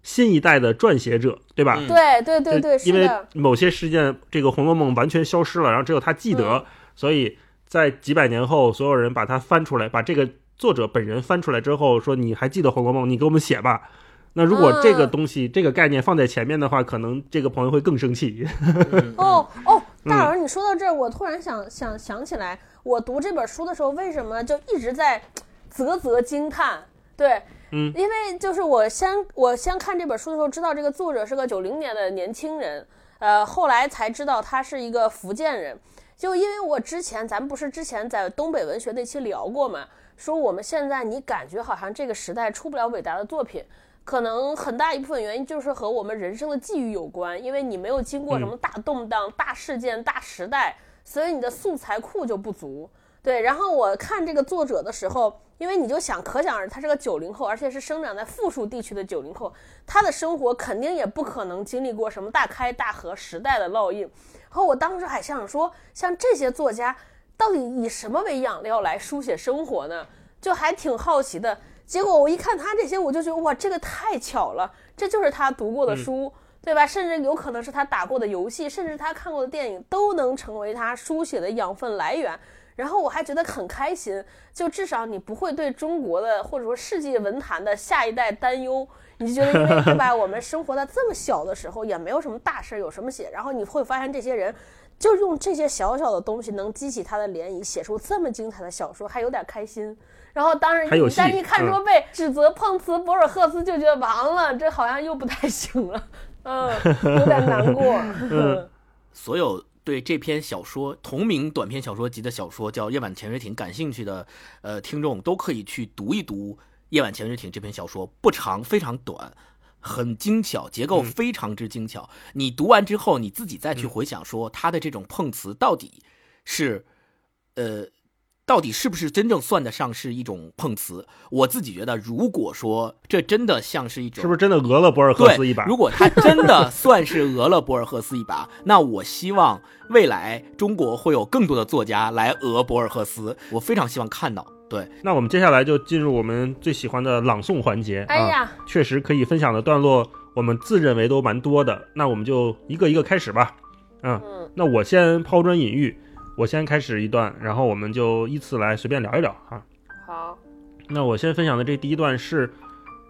新一代的撰写者，对吧？嗯。对对对对，因为，某些事件，这个《红楼梦》完全消失了，然后只有他记得，嗯所以在几百年后，所有人把它翻出来，把这个作者本人翻出来之后，说你还记得《红楼梦》，你给我们写吧。那如果这个嗯东西、这个概念放在前面的话，可能这个朋友会更生气。嗯 哦哦，嗯大耳，你说到这儿，我突然想想想起来，我读这本书的时候，为什么就一直在啧啧惊叹？对，嗯，因为就是我先我先看这本书的时候，知道这个作者是个九零年的年轻人，呃，后来才知道他是一个福建人。就因为我之前咱们不是之前在东北文学那期聊过嘛，说我们现在你感觉好像这个时代出不了伟大的作品，可能很大一部分原因就是和我们人生的际遇有关，因为你没有经过什么大动荡、大事件、大时代，所以你的素材库就不足。对，然后我看这个作者的时候，因为你就想，可想而知，他是个九零后，而且是生长在富庶地区的九零后，他的生活肯定也不可能经历过什么大开大合时代的烙印。然后我当时还想说，像这些作家，到底以什么为养料来书写生活呢？就还挺好奇的。结果我一看他这些，我就觉得哇，这个太巧了，这就是他读过的书，对吧？甚至有可能是他打过的游戏，甚至他看过的电影，都能成为他书写的养分来源。然后我还觉得很开心，就至少你不会对中国的或者说世界文坛的下一代担忧，你就觉得因为对吧，我们生活在这么小的时候，也没有什么大事儿，有什么写，然后你会发现这些人就用这些小小的东西能激起他的涟漪，写出这么精彩的小说，还有点开心。然后当时还有但是一看嗯说被指责碰瓷博尔赫斯，就觉得完了，这好像又不太行了，嗯，有点难过。嗯所有对这篇小说同名短篇小说集的小说叫《夜晚潜水艇》感兴趣的呃听众，都可以去读一读《夜晚潜水艇》这篇小说，不长，非常短。很精巧，结构非常之精巧。你读完之后，你自己再去回想，说他的这种碰瓷到底是，呃，到底是不是真正算得上是一种碰瓷？我自己觉得，如果说这真的像是一种，是不是真的讹了博尔赫斯一把？如果他真的算是讹了博尔赫斯一把，那我希望未来中国会有更多的作家来讹博尔赫斯，我非常希望看到。对，那我们接下来就进入我们最喜欢的朗诵环节。哎呀啊，确实可以分享的段落，我们自认为都蛮多的。那我们就一个一个开始吧。嗯，嗯那我先抛砖引玉，我先开始一段，然后我们就依次来随便聊一聊哈。好，那我先分享的这第一段是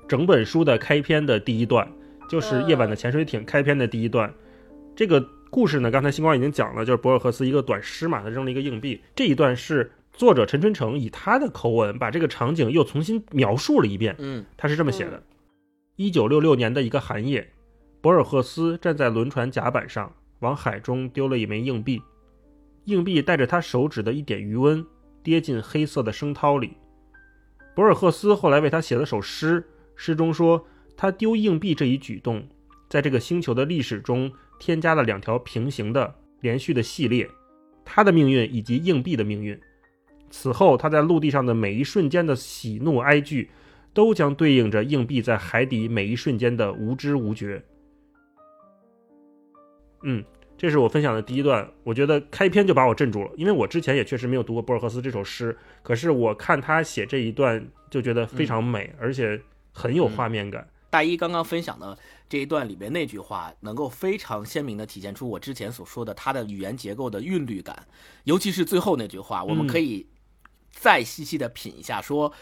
整本书的开篇的第一段，就是嗯夜晚的潜水艇开篇的第一段。这个故事呢，刚才星光已经讲了，就是博尔赫斯一个短诗嘛，他扔了一个硬币。这一段是作者陈春成以他的口吻把这个场景又重新描述了一遍。嗯他是这么写的：一九六六年的一个寒夜，博尔赫斯站在轮船甲板上，往海中丢了一枚硬币。硬币带着他手指的一点余温，跌进黑色的声涛里。博尔赫斯后来为他写了首诗，诗中说，他丢硬币这一举动，在这个星球的历史中添加了两条平行的、连续的系列。他的命运以及硬币的命运。此后，他在陆地上的每一瞬间的喜怒哀惧，都将对应着硬币在海底每一瞬间的无知无觉。嗯，这是我分享的第一段，我觉得开篇就把我镇住了，因为我之前也确实没有读过博尔赫斯这首诗，可是我看他写这一段就觉得非常美，而且很有画面感。大一刚刚分享的这一段里边那句话，能够非常鲜明的体现出我之前所说的他的语言结构的韵律感，尤其是最后那句话，我们可以。再细细的品一下，说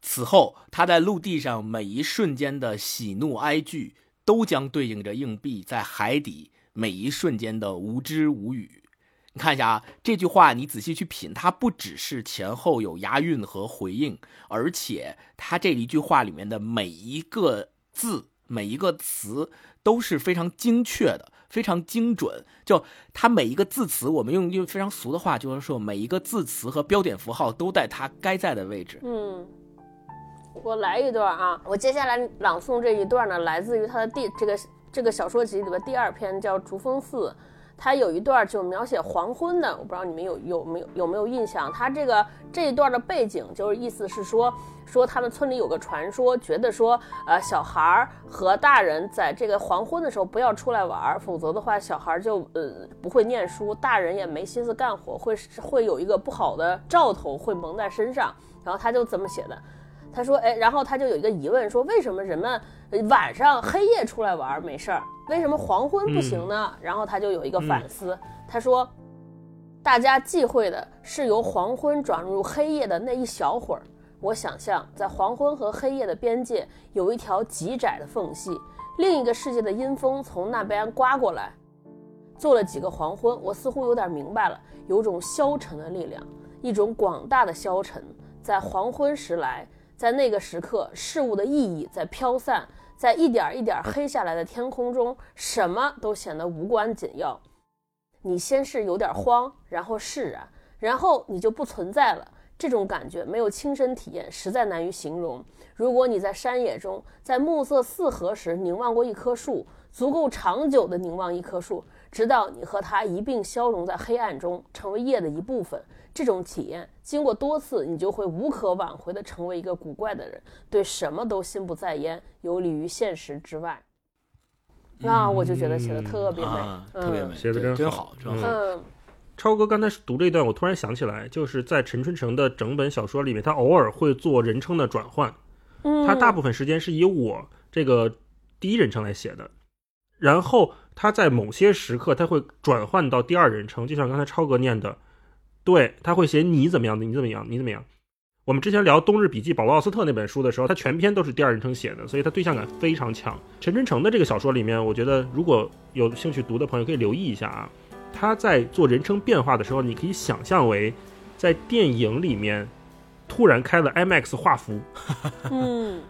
此后他在陆地上每一瞬间的喜怒哀惧，都将对应着硬币在海底每一瞬间的无知无语。你看一下啊，这句话你仔细去品，它不只是前后有押韵和回应，而且它这一句话里面的每一个字、每一个词都是非常精确的。非常精准，就它每一个字词，我们用用非常俗的话，就是说每一个字词和标点符号都在它该在的位置。嗯，我来一段啊，我接下来朗诵这一段呢，来自于他的第这个这个小说集里边第二篇，叫《竹峰寺》。它有一段就描写黄昏的，我不知道你们有有没有有没有印象？它这个这一段的背景就是意思是说，说他们村里有个传说，觉得说，呃，小孩儿和大人在这个黄昏的时候不要出来玩，否则的话，小孩就呃不会念书，大人也没心思干活，会会有一个不好的兆头会蒙在身上。然后他就这么写的。他说：“哎，然后他就有一个疑问，说为什么人们晚上黑夜出来玩没事儿，为什么黄昏不行呢？然后他就有一个反思，他说，大家忌讳的是由黄昏转入黑夜的那一小会儿。我想象在黄昏和黑夜的边界有一条极窄的缝隙，另一个世界的阴风从那边刮过来。做了几个黄昏，我似乎有点明白了，有种消沉的力量，一种广大的消沉，在黄昏时来。”在那个时刻，事物的意义在飘散，在一点一点黑下来的天空中，什么都显得无关紧要。你先是有点慌，然后释然，然后你就不存在了。这种感觉没有亲身体验，实在难于形容。如果你在山野中，在暮色四合时凝望过一棵树，足够长久的凝望一棵树，直到你和它一并消融在黑暗中，成为夜的一部分。这种体验经过多次，你就会无可挽回的成为一个古怪的人，对什么都心不在焉，游离于现实之外。那我就觉得写的特别美，特别美，写的真好，真好。嗯，超哥刚才读这一段，我突然想起来，就是在陈春成的整本小说里面，他偶尔会做人称的转换，他大部分时间是以我这个第一人称来写的，然后他在某些时刻他会转换到第二人称，就像刚才超哥念的。对他会写你怎么样的，你怎么样，你怎么样。我们之前聊《冬日笔记》保罗奥斯特那本书的时候，他全篇都是第二人称写的，所以他对象感非常强。陈春成的这个小说里面，我觉得如果有兴趣读的朋友可以留意一下啊。他在做人称变化的时候，你可以想象为在电影里面突然开了 IMAX 画幅，嗯，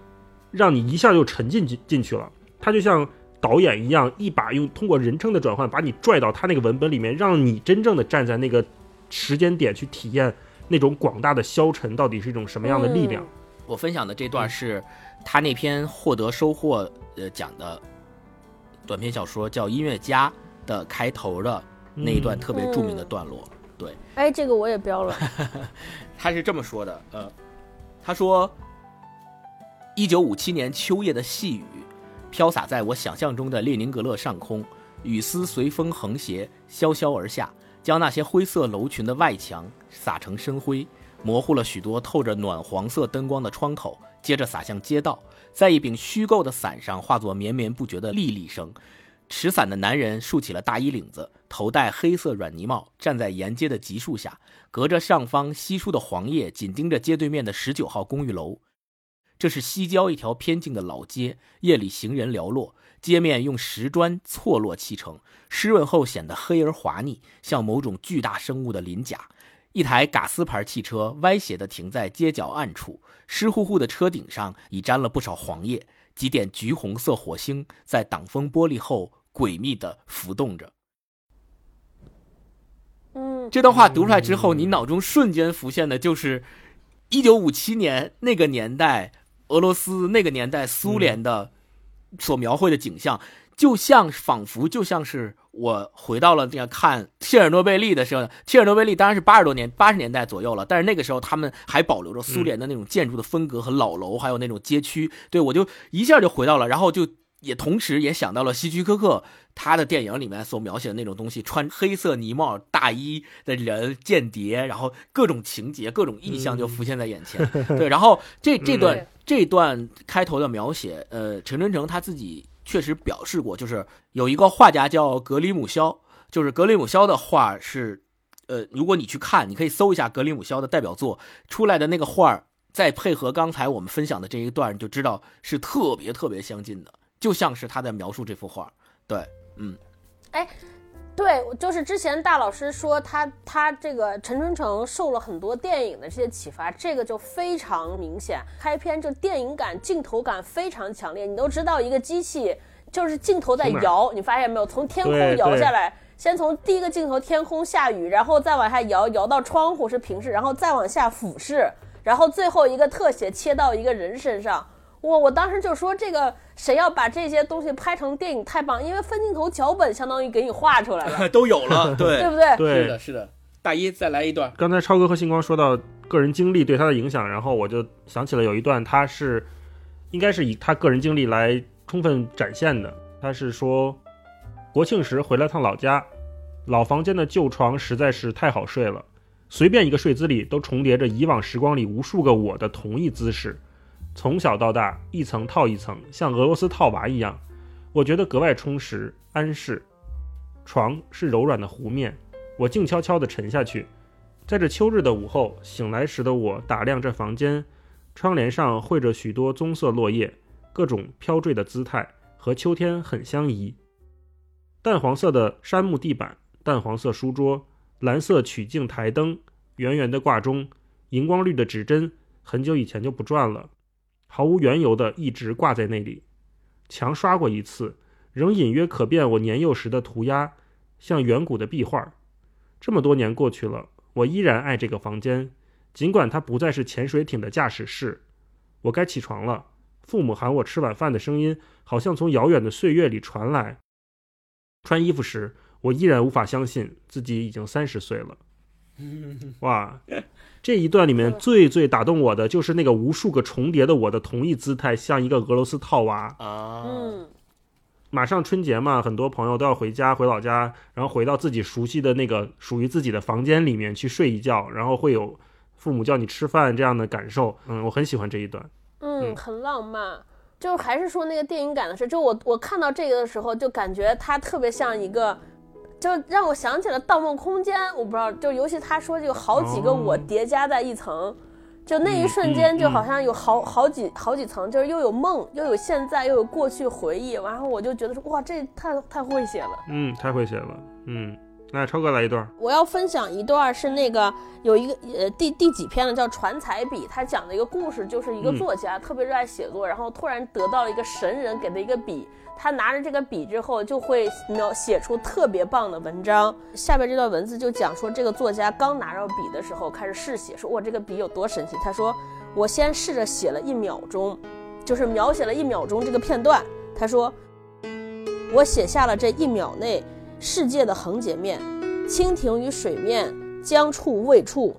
让你一下就沉浸进进去了。他就像导演一样，一把用通过人称的转换把你拽到他那个文本里面，让你真正的站在那个。时间点去体验那种广大的消沉到底是一种什么样的力量？我分享的这段是他那篇获得收获呃奖的短篇小说叫《音乐家》的开头的那一段特别著名的段落。对，哎，这个我也标了。他是这么说的，呃，他说：“一九五七年秋夜的细雨飘洒在我想象中的列宁格勒上空，雨丝随风横斜，潇潇而下。”将那些灰色楼群的外墙撒成深灰，模糊了许多透着暖黄色灯光的窗口，接着洒向街道，在一柄虚构的伞上化作绵绵不绝的沥沥声。持伞的男人竖起了大衣领子，头戴黑色软呢帽，站在沿街的橘树下，隔着上方稀疏的黄叶，紧盯着街对面的十九号公寓楼。这是西郊一条偏静的老街，夜里行人寥落。街面用石砖错落砌成，湿润后显得黑而滑腻，像某种巨大生物的鳞甲。一台嘎斯牌汽车歪斜地停在街角暗处，湿乎乎的车顶上已沾了不少黄叶。几点橘红色火星在挡风玻璃后诡秘地浮动着。嗯，这段话读出来之后，你脑中瞬间浮现的就是一九五七年那个年代俄罗斯那个年代苏联的。所描绘的景象，就像仿佛就像是我回到了那个看切尔诺贝利的时候，切尔诺贝利当然是八十多年八十年代左右了，但是那个时候他们还保留着苏联的那种建筑的风格和老楼，还有那种街区。对我就一下就回到了，然后就也同时也想到了希区柯克他的电影里面所描写的那种东西，穿黑色呢帽大衣的人，间谍，然后各种情节、各种意象就浮现在眼前。对，然后这这段对这段开头的描写，呃，陈春成他自己确实表示过，就是有一个画家叫格里姆肖，就是格里姆肖的画是，呃，如果你去看，你可以搜一下格里姆肖的代表作出来的那个画儿，再配合刚才我们分享的这一段，你就知道是特别特别相近的，就像是他在描述这幅画。对，嗯，哎对，就是之前大老师说他他这个陈春成受了很多电影的这些启发，这个就非常明显。开篇就电影感、镜头感非常强烈，你都知道一个机器就是镜头在摇，你发现没有？从天空摇下来，先从第一个镜头天空下雨，然后再往下摇，摇到窗户是平视，然后再往下俯视，然后最后一个特写切到一个人身上。我我当时就说这个谁要把这些东西拍成电影太棒，因为分镜头脚本相当于给你画出来了。都有了，对对不对？对，是的，是的。大一再来一段，刚才超哥和星光说到个人经历对他的影响，然后我就想起了有一段，他是应该是以他个人经历来充分展现的。他是说，国庆时回了趟老家，老房间的旧床实在是太好睡了，随便一个睡姿里都重叠着以往时光里无数个我的同一姿势，从小到大一层套一层，像俄罗斯套娃一样，我觉得格外充实安适。床是柔软的湖面，我静悄悄地沉下去。在这秋日的午后，醒来时的我打量这房间，窗帘上绘着许多棕色落叶，各种飘坠的姿态，和秋天很相宜。淡黄色的杉木地板，淡黄色书桌，蓝色曲径台灯，圆圆的挂钟，荧光绿的指针，很久以前就不转了，毫无缘由的一直挂在那里。墙刷过一次，仍隐约可辨我年幼时的涂鸦，像远古的壁画。这么多年过去了，我依然爱这个房间，尽管它不再是潜水艇的驾驶室。我该起床了，父母喊我吃晚饭的声音好像从遥远的岁月里传来。穿衣服时，我依然无法相信自己已经三十岁了。哇，这一段里面最最打动我的就是那个无数个重叠的我的同一姿态，像一个俄罗斯套娃。啊，嗯，马上春节嘛，很多朋友都要回家，回老家，然后回到自己熟悉的那个属于自己的房间里面去睡一觉，然后会有父母叫你吃饭这样的感受。嗯，我很喜欢这一段。嗯，嗯很浪漫。就还是说那个电影感的事，就我我看到这个的时候，就感觉它特别像一个，就让我想起了《盗梦空间》。我不知道，就尤其他说就有好几个我哦叠加在一层，就那一嗯瞬间嗯就好像有好好几好几层，就是又有梦，又有现在，又有过去回忆。然后我就觉得说，哇，这太太会写了。嗯，太会写了。嗯，那超哥来一段。我要分享一段是那个有一个呃第第几篇了，叫《传彩笔》，他讲的一个故事，就是一个嗯作家、特别热爱写作，然后突然得到了一个神人给的一个笔，他拿着这个笔之后就会描写出特别棒的文章。下边这段文字就讲说，这个作家刚拿着笔的时候开始试写，说我这个笔有多神奇。他说我先试着写了一秒钟，就是描写了一秒钟这个片段。他说我写下了这一秒内世界的横截面。蜻蜓于水面，将触未触，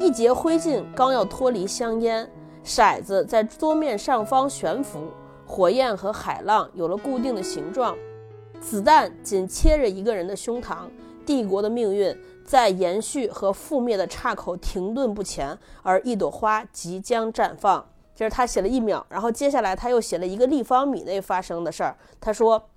一截灰烬刚要脱离香烟，骰子在桌面上方悬浮，火焰和海浪有了固定的形状，子弹紧切着一个人的胸膛，帝国的命运在延续和覆灭的岔口停顿不前，而一朵花即将绽放。这是他写了一秒，然后接下来他又写了一个立方米内发生的事儿。他说，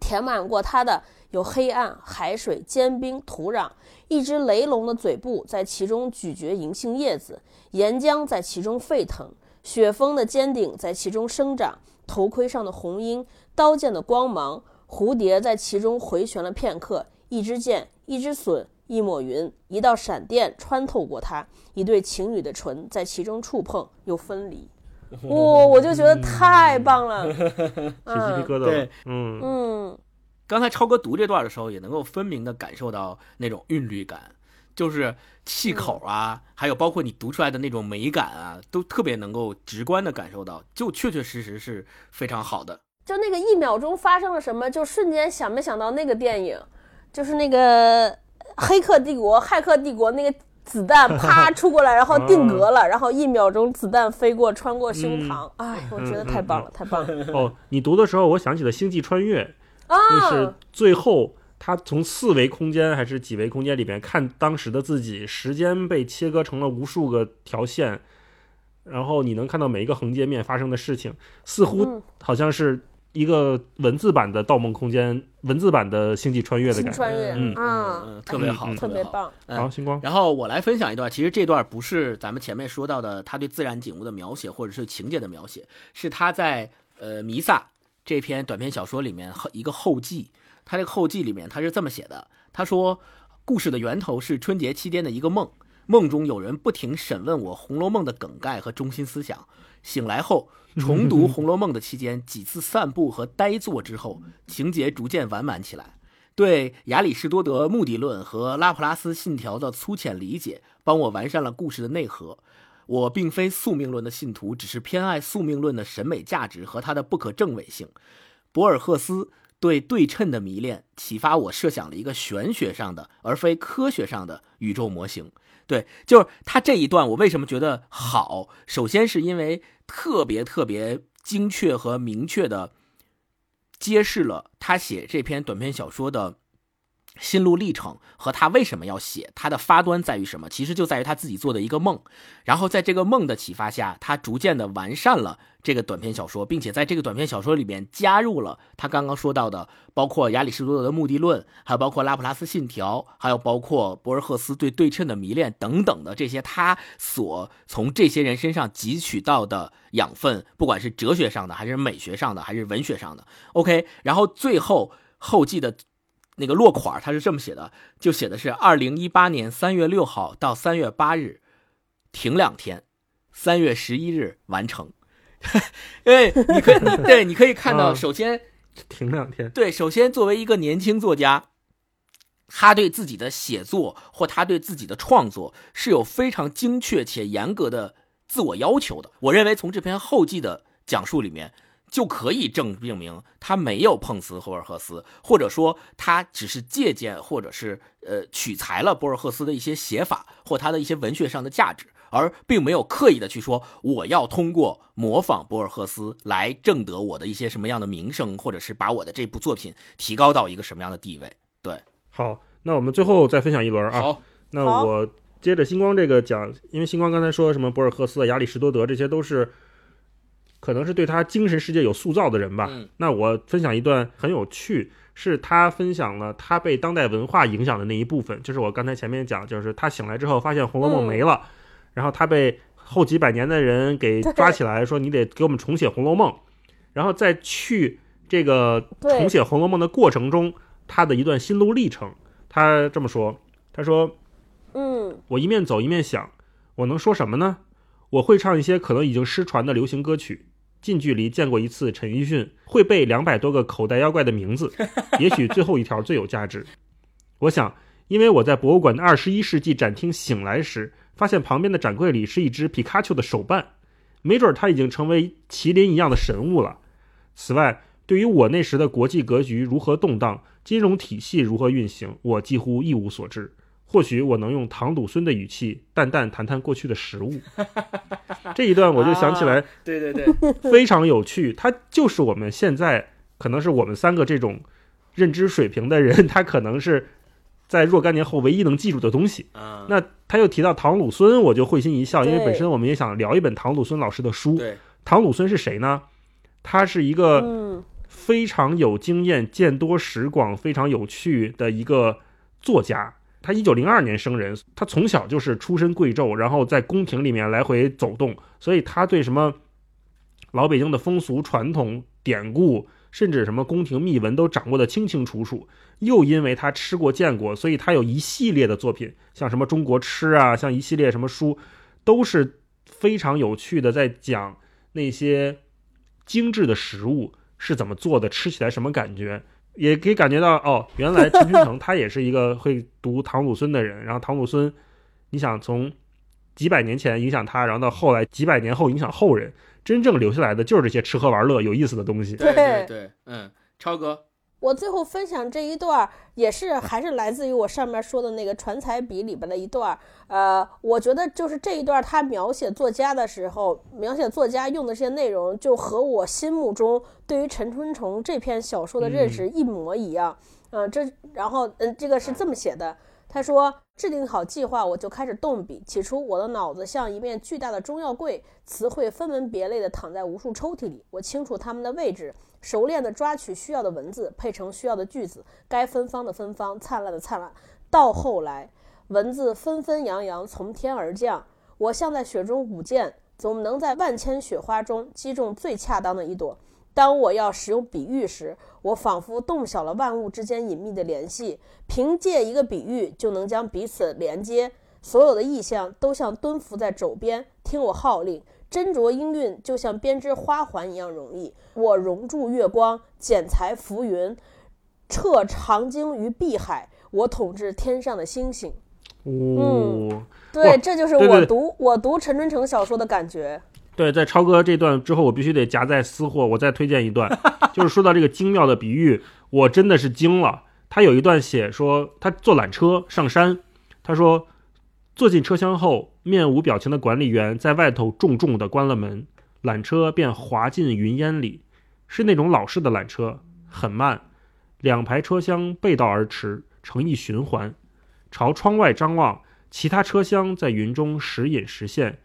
填满过他的有黑暗、海水、坚冰、土壤，一只雷龙的嘴部在其中咀嚼银杏叶子，岩浆在其中沸腾，雪峰的尖顶在其中生长，头盔上的红缨，刀剑的光芒，蝴蝶在其中回旋了片刻，一支箭，一只隼，一抹云，一道闪电穿透过它，一对情侣的唇在其中触碰又分离。哇、我就觉得太棒了，起鸡皮疙瘩了。对，嗯嗯，刚才超哥读这段的时候，也能够分明的感受到那种韵律感，就是气口啊，还有包括你读出来的那种美感啊，都特别能够直观的感受到，就确确实实是非常好的。就那个一秒钟发生了什么，就瞬间想没想到那个电影，就是那个《黑客帝国》《骇客帝国》那个子弹啪出过来，然后定格了，然后一秒钟子弹飞过穿过胸膛，哎，我觉得太棒了，太棒了。哦，你读的时候，我想起了《星际穿越》，就是啊！最后他从四维空间还是几维空间里边看当时的自己，时间被切割成了无数个条线，然后你能看到每一个横截面发生的事情，似乎嗯。好像是一个文字版的《盗梦空间》，文字版的《星际穿越》的感觉。穿越嗯。啊嗯，特别好，嗯特别棒，嗯。好，星光，然后我来分享一段，其实这段不是咱们前面说到的他对自然景物的描写，或者是情节的描写，是他在呃《弥撒》这篇短篇小说里面后一个后记。他这个后记里面他是这么写的，他说故事的源头是春节期间的一个梦，梦中有人不停审问我《红楼梦》的梗概和中心思想。醒来后 重读《红楼梦》的期间，几次散步和呆坐之后，情节逐渐完满起来。对亚里士多德目的论和拉普拉斯信条的粗浅理解，帮我完善了故事的内核。我并非宿命论的信徒，只是偏爱宿命论的审美价值和它的不可证伪性。博尔赫斯对对称的迷恋，启发我设想了一个玄学上的，而非科学上的宇宙模型。对，就是他这一段，我为什么觉得好？首先是因为特别特别精确和明确的揭示了他写这篇短篇小说的心路历程和他为什么要写，他的发端在于什么？其实就在于他自己做的一个梦，然后在这个梦的启发下，他逐渐的完善了这个短篇小说，并且在这个短篇小说里面加入了他刚刚说到的，包括亚里士多德的目的论，还有包括拉普拉斯信条，还有包括博尔赫斯对对称的迷恋等等的这些他所从这些人身上汲取到的养分，不管是哲学上的，还是美学上的，还是文学上的。OK，然后最后后记的。那个落款他是这么写的，就写的是二零一八年三月六号到三月八日，停两天，三月十一日完成。哎，你可以，你对，你可以看到，嗯首先，停两天，对，首先作为一个年轻作家，他对自己的写作或他对自己的创作是有非常精确且严格的自我要求的。我认为从这篇后记的讲述里面。就可以证证明他没有碰瓷博尔赫斯，或者说他只是借鉴或者是呃取材了博尔赫斯的一些写法或他的一些文学上的价值，而并没有刻意的去说我要通过模仿博尔赫斯来挣得我的一些什么样的名声，或者是把我的这部作品提高到一个什么样的地位。对，好，那我们最后再分享一轮啊。好，那我接着星光这个讲，因为星光刚才说什么博尔赫斯、亚里士多德，这些都是可能是对他精神世界有塑造的人吧。嗯那我分享一段很有趣，是他分享了他被当代文化影响的那一部分，就是我刚才前面讲，就是他醒来之后发现《红楼梦》嗯没了，然后他被后几百年的人给抓起来，说你得给我们重写《红楼梦》，然后再去这个重写《红楼梦》的过程中，他的一段心路历程。他这么说，他说。嗯，我一面走一面想，我能说什么呢？我会唱一些可能已经失传的流行歌曲，近距离见过一次陈奕迅，会背两百多个口袋妖怪的名字，也许最后一条最有价值。我想，因为我在博物馆的二十一世纪展厅醒来时，发现旁边的展柜里是一只皮卡丘的手办，没准它已经成为麒麟一样的神物了。此外，对于我那时的国际格局如何动荡，金融体系如何运行，我几乎一无所知。或许我能用唐鲁孙的语气淡淡谈谈过去的食物。这一段我就想起来，对对对，非常有趣。它就是我们现在可能是我们三个这种认知水平的人，他可能是在若干年后唯一能记住的东西。嗯，那他又提到唐鲁孙，我就会心一笑，因为本身我们也想聊一本唐鲁孙老师的书。对，唐鲁孙是谁呢？他是一个嗯，非常有经验、见多识广、非常有趣的一个作家。他一九零二年生人，他从小就是出身贵胄，然后在宫廷里面来回走动，所以他对什么老北京的风俗传统、典故，甚至什么宫廷秘闻都掌握的清清楚楚。又因为他吃过见过，所以他有一系列的作品，像什么中国吃啊，像一系列什么书，都是非常有趣的，在讲那些精致的食物是怎么做的，吃起来什么感觉。也可以感觉到哦，原来陈君成他也是一个会读唐鲁孙的人。然后唐鲁孙，你想从几百年前影响他，然后到后来几百年后影响后人，真正留下来的就是这些吃喝玩乐有意思的东西。对对对，嗯，超哥，我最后分享这一段儿，也是还是来自于我上面说的那个传彩笔里边的一段儿。呃，我觉得就是这一段他描写作家的时候，描写作家用的这些内容，就和我心目中对于陈春虫这篇小说的认识一模一样。嗯、这然后嗯，这个是这么写的。他说：“制定好计划，我就开始动笔。起初，我的脑子像一面巨大的中药柜，词汇分门别类地躺在无数抽屉里。我清楚它们的位置，熟练地抓取需要的文字，配成需要的句子，该芬芳的芬芳，灿烂的灿烂。到后来，文字纷纷扬扬从天而降，我像在雪中舞剑，总能在万千雪花中击中最恰当的一朵。当我要使用比喻时，我仿佛洞晓了万物之间隐秘的联系，凭借一个比喻就能将彼此连接。所有的意象都像蹲伏在肘边，听我号令。斟酌音韵就像编织花环一样容易。我熔铸月光，剪裁浮云，彻长鲸于碧海。我统治天上的星星。哦，对，这就是我读我读陈春成小说的感觉。对，在超哥这段之后，我必须得夹在私货，我再推荐一段，就是说到这个精妙的比喻，我真的是惊了。他有一段写说，他坐缆车上山，他说坐进车厢后，面无表情的管理员在外头重重地关了门，缆车便滑进云烟里，是那种老式的缆车，很慢，两排车厢背道而驰，成一循环，朝窗外张望，其他车厢在云中时隐时现。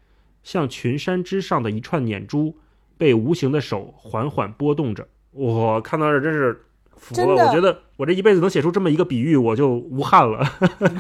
像群山之上的一串念珠，被无形的手缓缓拨动着。我看到这真是服了，我觉得我这一辈子能写出这么一个比喻，我就无憾了。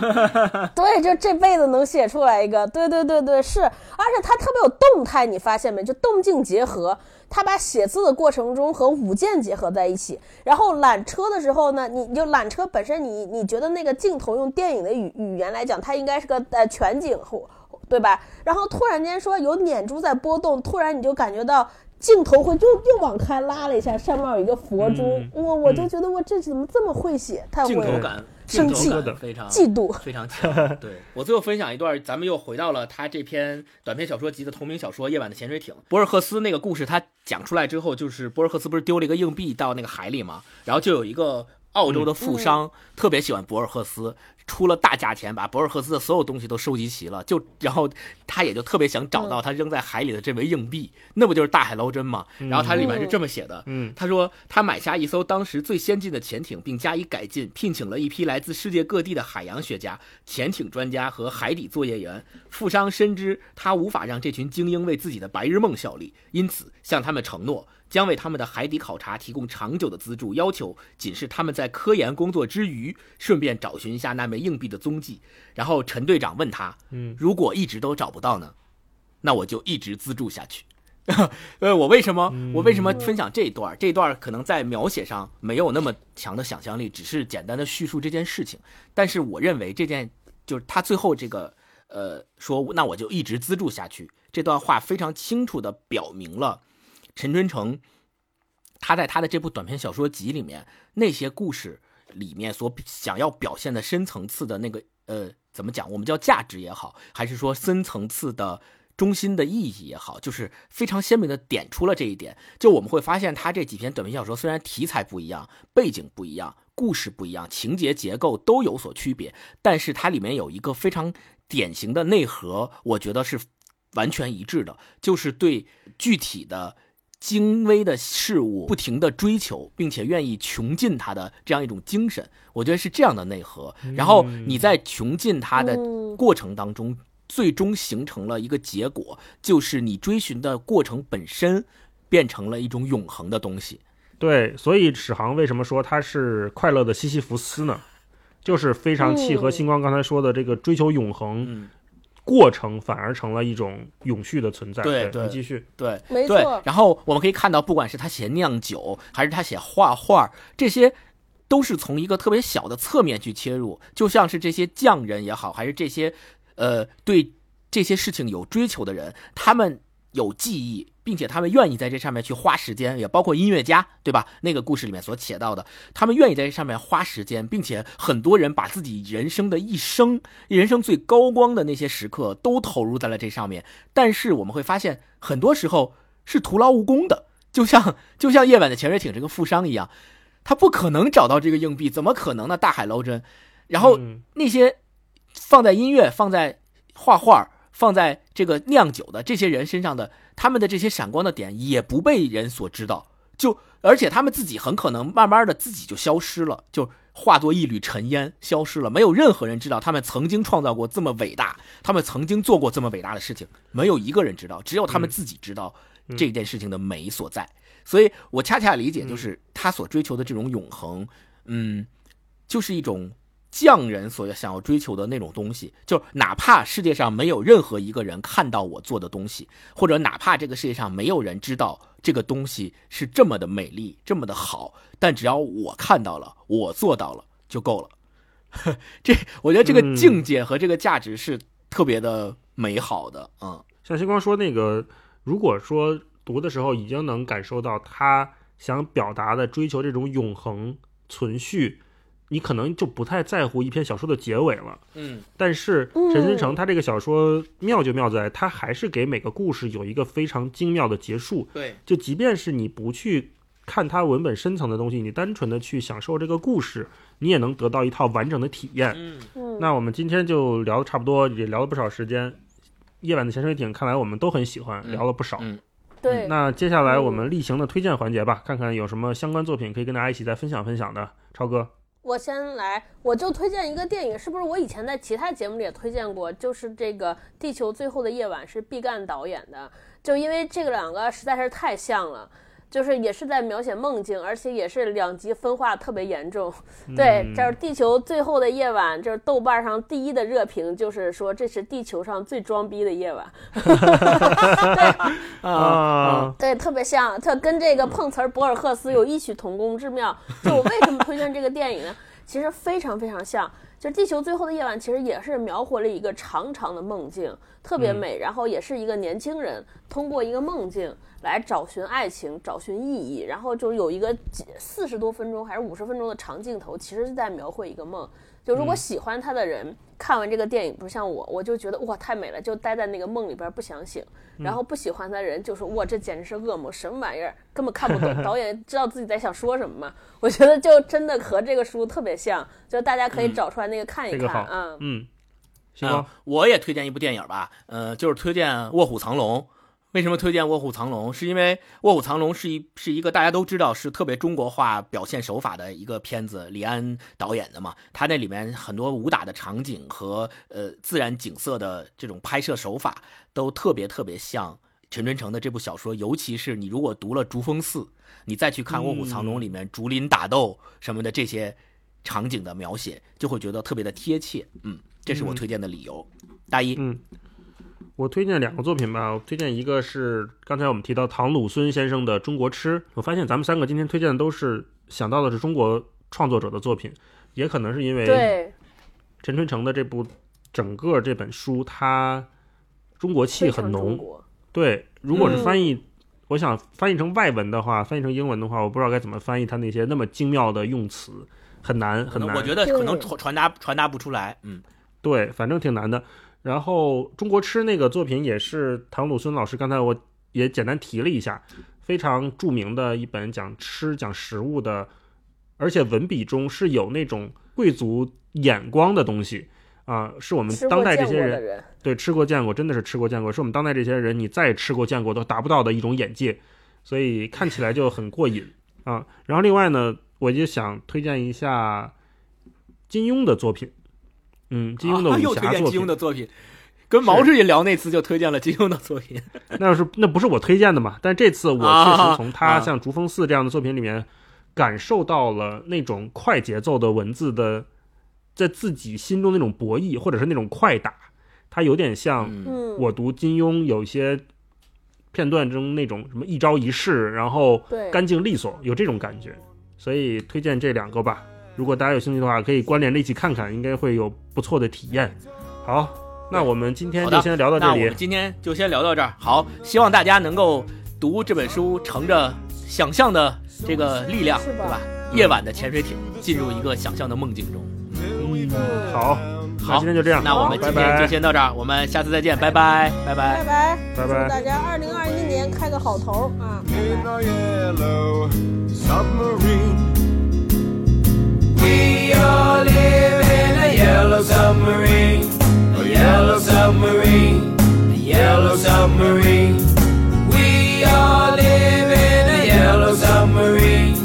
对，就这辈子能写出来一个，对对对对，是，而且它特别有动态，你发现没？就动静结合，他把写字的过程中和舞剑结合在一起。然后缆车的时候呢，你你就缆车本身你，你觉得那个镜头用电影的语语言来讲，它应该是个呃全景或对吧？然后突然间说有念珠在波动，突然你就感觉到镜头会就又往开拉了一下，上面有一个佛珠，嗯我我就觉得我这怎么这么会写？太会了，镜头感，镜生气头感非常嫉妒。非常强。对我最后分享一段，咱们又回到了他这篇短篇小说集的同名小说《夜晚的潜水艇》。博尔赫斯那个故事，他讲出来之后，就是博尔赫斯不是丢了一个硬币到那个海里嘛，然后就有一个澳洲的富商、特别喜欢博尔赫斯。出了大价钱把博尔赫斯的所有东西都收集齐了，就然后他也就特别想找到他扔在海里的这枚硬币，那不就是大海捞针吗？然后他里面是这么写的，嗯他说他买下一艘当时最先进的潜艇，并加以改进，聘请了一批来自世界各地的海洋学家、潜艇专家和海底作业员。富商深知他无法让这群精英为自己的白日梦效力，因此向他们承诺。将为他们的海底考察提供长久的资助，要求仅是他们在科研工作之余，顺便找寻一下那枚硬币的踪迹。然后陈队长问他：“嗯，如果一直都找不到呢？那我就一直资助下去。呃，我为什么我为什么分享这一段？这一段可能在描写上没有那么强的想象力，只是简单的叙述这件事情。但是我认为这件就是他最后这个呃说，那我就一直资助下去。这段话非常清楚的表明了陈春成他在他的这部短篇小说集里面那些故事里面所想要表现的深层次的那个呃怎么讲，我们叫价值也好，还是说深层次的。中心的意义也好，就是非常鲜明的点出了这一点。就我们会发现，他这几篇短篇小说虽然题材不一样、背景不一样、故事不一样、情节结构都有所区别，但是它里面有一个非常典型的内核，我觉得是完全一致的，就是对具体的。精微的事物不停的追求，并且愿意穷尽它的这样一种精神，我觉得是这样的内核。然后你在穷尽它的嗯过程当中，最终形成了一个结果，就是你追寻的过程本身变成了一种永恒的东西。对，所以史航为什么说他是快乐的西西弗斯呢？就是非常契合嗯星光刚才说的这个追求永恒嗯，过程，反而成了一种永续的存在。对，对继续。对，对没错。然后我们可以看到，不管是他写酿酒，还是他写画画，这些都是从一个特别小的侧面去切入，就像是这些匠人也好，还是这些呃对这些事情有追求的人，他们有记忆，并且他们愿意在这上面去花时间，也包括音乐家，对吧？那个故事里面所写到的，他们愿意在这上面花时间，并且很多人把自己人生的一生、人生最高光的那些时刻都投入在了这上面。但是我们会发现，很多时候是徒劳无功的，就像就像夜晚的潜水艇这个富商一样，他不可能找到这个硬币，怎么可能呢？大海捞针，然后那些放在音乐、放在画画、放在这个酿酒的这些人身上的，他们的这些闪光的点也不被人所知道，就而且他们自己很可能慢慢的自己就消失了，就化作一缕尘烟消失了，没有任何人知道他们曾经创造过这么伟大，他们曾经做过这么伟大的事情，没有一个人知道，只有他们自己知道这件事情的美所在。所以我恰恰理解，就是他所追求的这种永恒，嗯，就是一种匠人所想要追求的那种东西。就哪怕世界上没有任何一个人看到我做的东西，或者哪怕这个世界上没有人知道这个东西是这么的美丽、这么的好，但只要我看到了，我做到了就够了。这我觉得这个境界和这个价值是特别的美好的，嗯像星光说那个，如果说读的时候已经能感受到他想表达的追求这种永恒存续，你可能就不太在乎一篇小说的结尾了。嗯但是嗯陈思诚他这个小说妙就妙在，他还是给每个故事有一个非常精妙的结束。对，就即便是你不去看它文本深层的东西，你单纯的去享受这个故事，你也能得到一套完整的体验。嗯嗯，那我们今天就聊的差不多，也聊了不少时间。夜晚的潜水艇，看来我们都很喜欢，嗯聊了不少。嗯对，那接下来我们例行的推荐环节吧，看看有什么相关作品可以跟大家一起再分享分享的。超哥，我先来，我就推荐一个电影，是不是我以前在其他节目里也推荐过？就是这个《地球最后的夜晚》，是毕赣导演的。就因为这个两个实在是太像了，就是也是在描写梦境，而且也是两极分化特别严重。对，嗯这是《地球最后的夜晚》，这是豆瓣上第一的热评，就是说这是地球上最装逼的夜晚。啊，对，特别像，它跟这个碰瓷儿博尔赫斯有异曲同工之妙。就我为什么推荐这个电影呢？其实非常非常像，就《地球最后的夜晚》，其实也是描绘了一个长长的梦境，特别美。然后也是一个年轻人通过一个梦境来找寻爱情，找寻意义。然后就有一个几四十多分钟还是五十分钟的长镜头，其实是在描绘一个梦。就如果喜欢他的人，看完这个电影，不像我，我就觉得哇太美了，就待在那个梦里边不想醒。然后不喜欢他的人就说哇这简直是噩梦，什么玩意儿，根本看不懂。导演知道自己在想说什么吗？我觉得就真的和这个书特别像，就大家可以找出来那个看一这个看，啊嗯，嗯，星光啊，我也推荐一部电影吧，呃，就是推荐《卧虎藏龙》。为什么推荐《卧虎藏龙》？是因为《卧虎藏龙》是一是一个大家都知道是特别中国化表现手法的一个片子，李安导演的嘛。他那里面很多武打的场景和呃自然景色的这种拍摄手法都特别特别像陈春成的这部小说。尤其是你如果读了《竹峰寺》，你再去看《卧虎藏龙》里面竹林打斗什么的这些场景的描写，就会觉得特别的贴切。嗯，这是我推荐的理由。大一，嗯，我推荐两个作品吧。我推荐一个是刚才我们提到唐鲁孙先生的《中国吃》。我发现咱们三个今天推荐的都是想到的是中国创作者的作品，也可能是因为，陈春成的这部整个这本书，它中国气很浓。对，如果是嗯翻译，我想翻译成外文的话，翻译成英文的话，我不知道该怎么翻译他那些那么精妙的用词，很难很难。我觉得可能传传达传达不出来。嗯，对，反正挺难的。然后中国吃那个作品也是唐鲁孙老师，刚才我也简单提了一下，非常著名的一本讲吃讲食物的，而且文笔中是有那种贵族眼光的东西啊、是我们当代这些人，对吃过见过，真的是吃过见过，是我们当代这些人你再吃过见过都达不到的一种眼界，所以看起来就很过瘾啊。然后另外呢，我就想推荐一下金庸的作品，嗯，金庸的啊武又推荐金庸侠作品，的作品，跟毛主席聊那次就推荐了金庸的作品。那是那不是我推荐的嘛？但这次我确啊实从他啊像《竹峰寺》这样的作品里面感受到了那种快节奏的文字的在自己心中那种博弈，或者是那种快打，它有点像。我读金庸有一些片段中那种什么一招一式，然后，干净利索，有这种感觉，所以推荐这两个吧。如果大家有兴趣的话可以关联着一起看看应该会有不错的体验。好那我们今天就先聊到这里。今天就先聊到这儿。好希望大家能够读这本书乘着想象的这个力量对吧？夜晚的潜水艇进入一个想象的梦境中。好好今天就这样。那我们今天就先到这儿我们下次再见拜拜。拜拜。拜拜。拜祝大家二零二一年开个好头啊。submarine, a yellow submarine, a yellow submarine. We all live in a yellow submarine,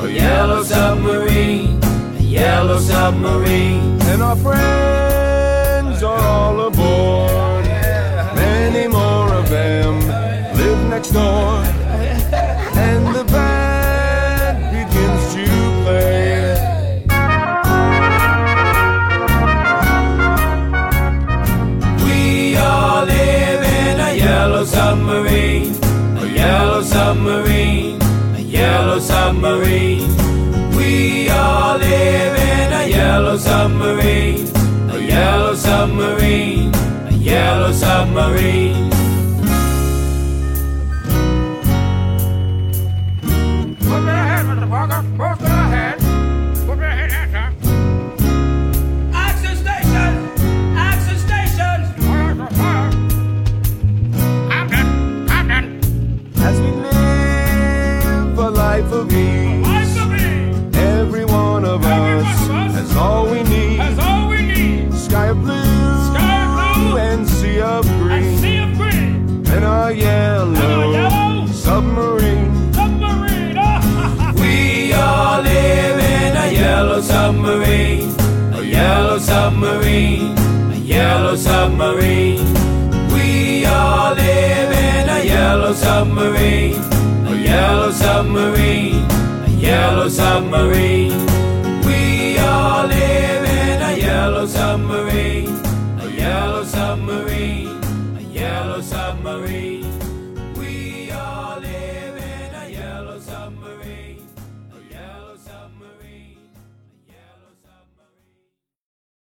a yellow submarine, a yellow submarine. And our friends. submarine, a yellow submarine. submarine, a yellow submarine.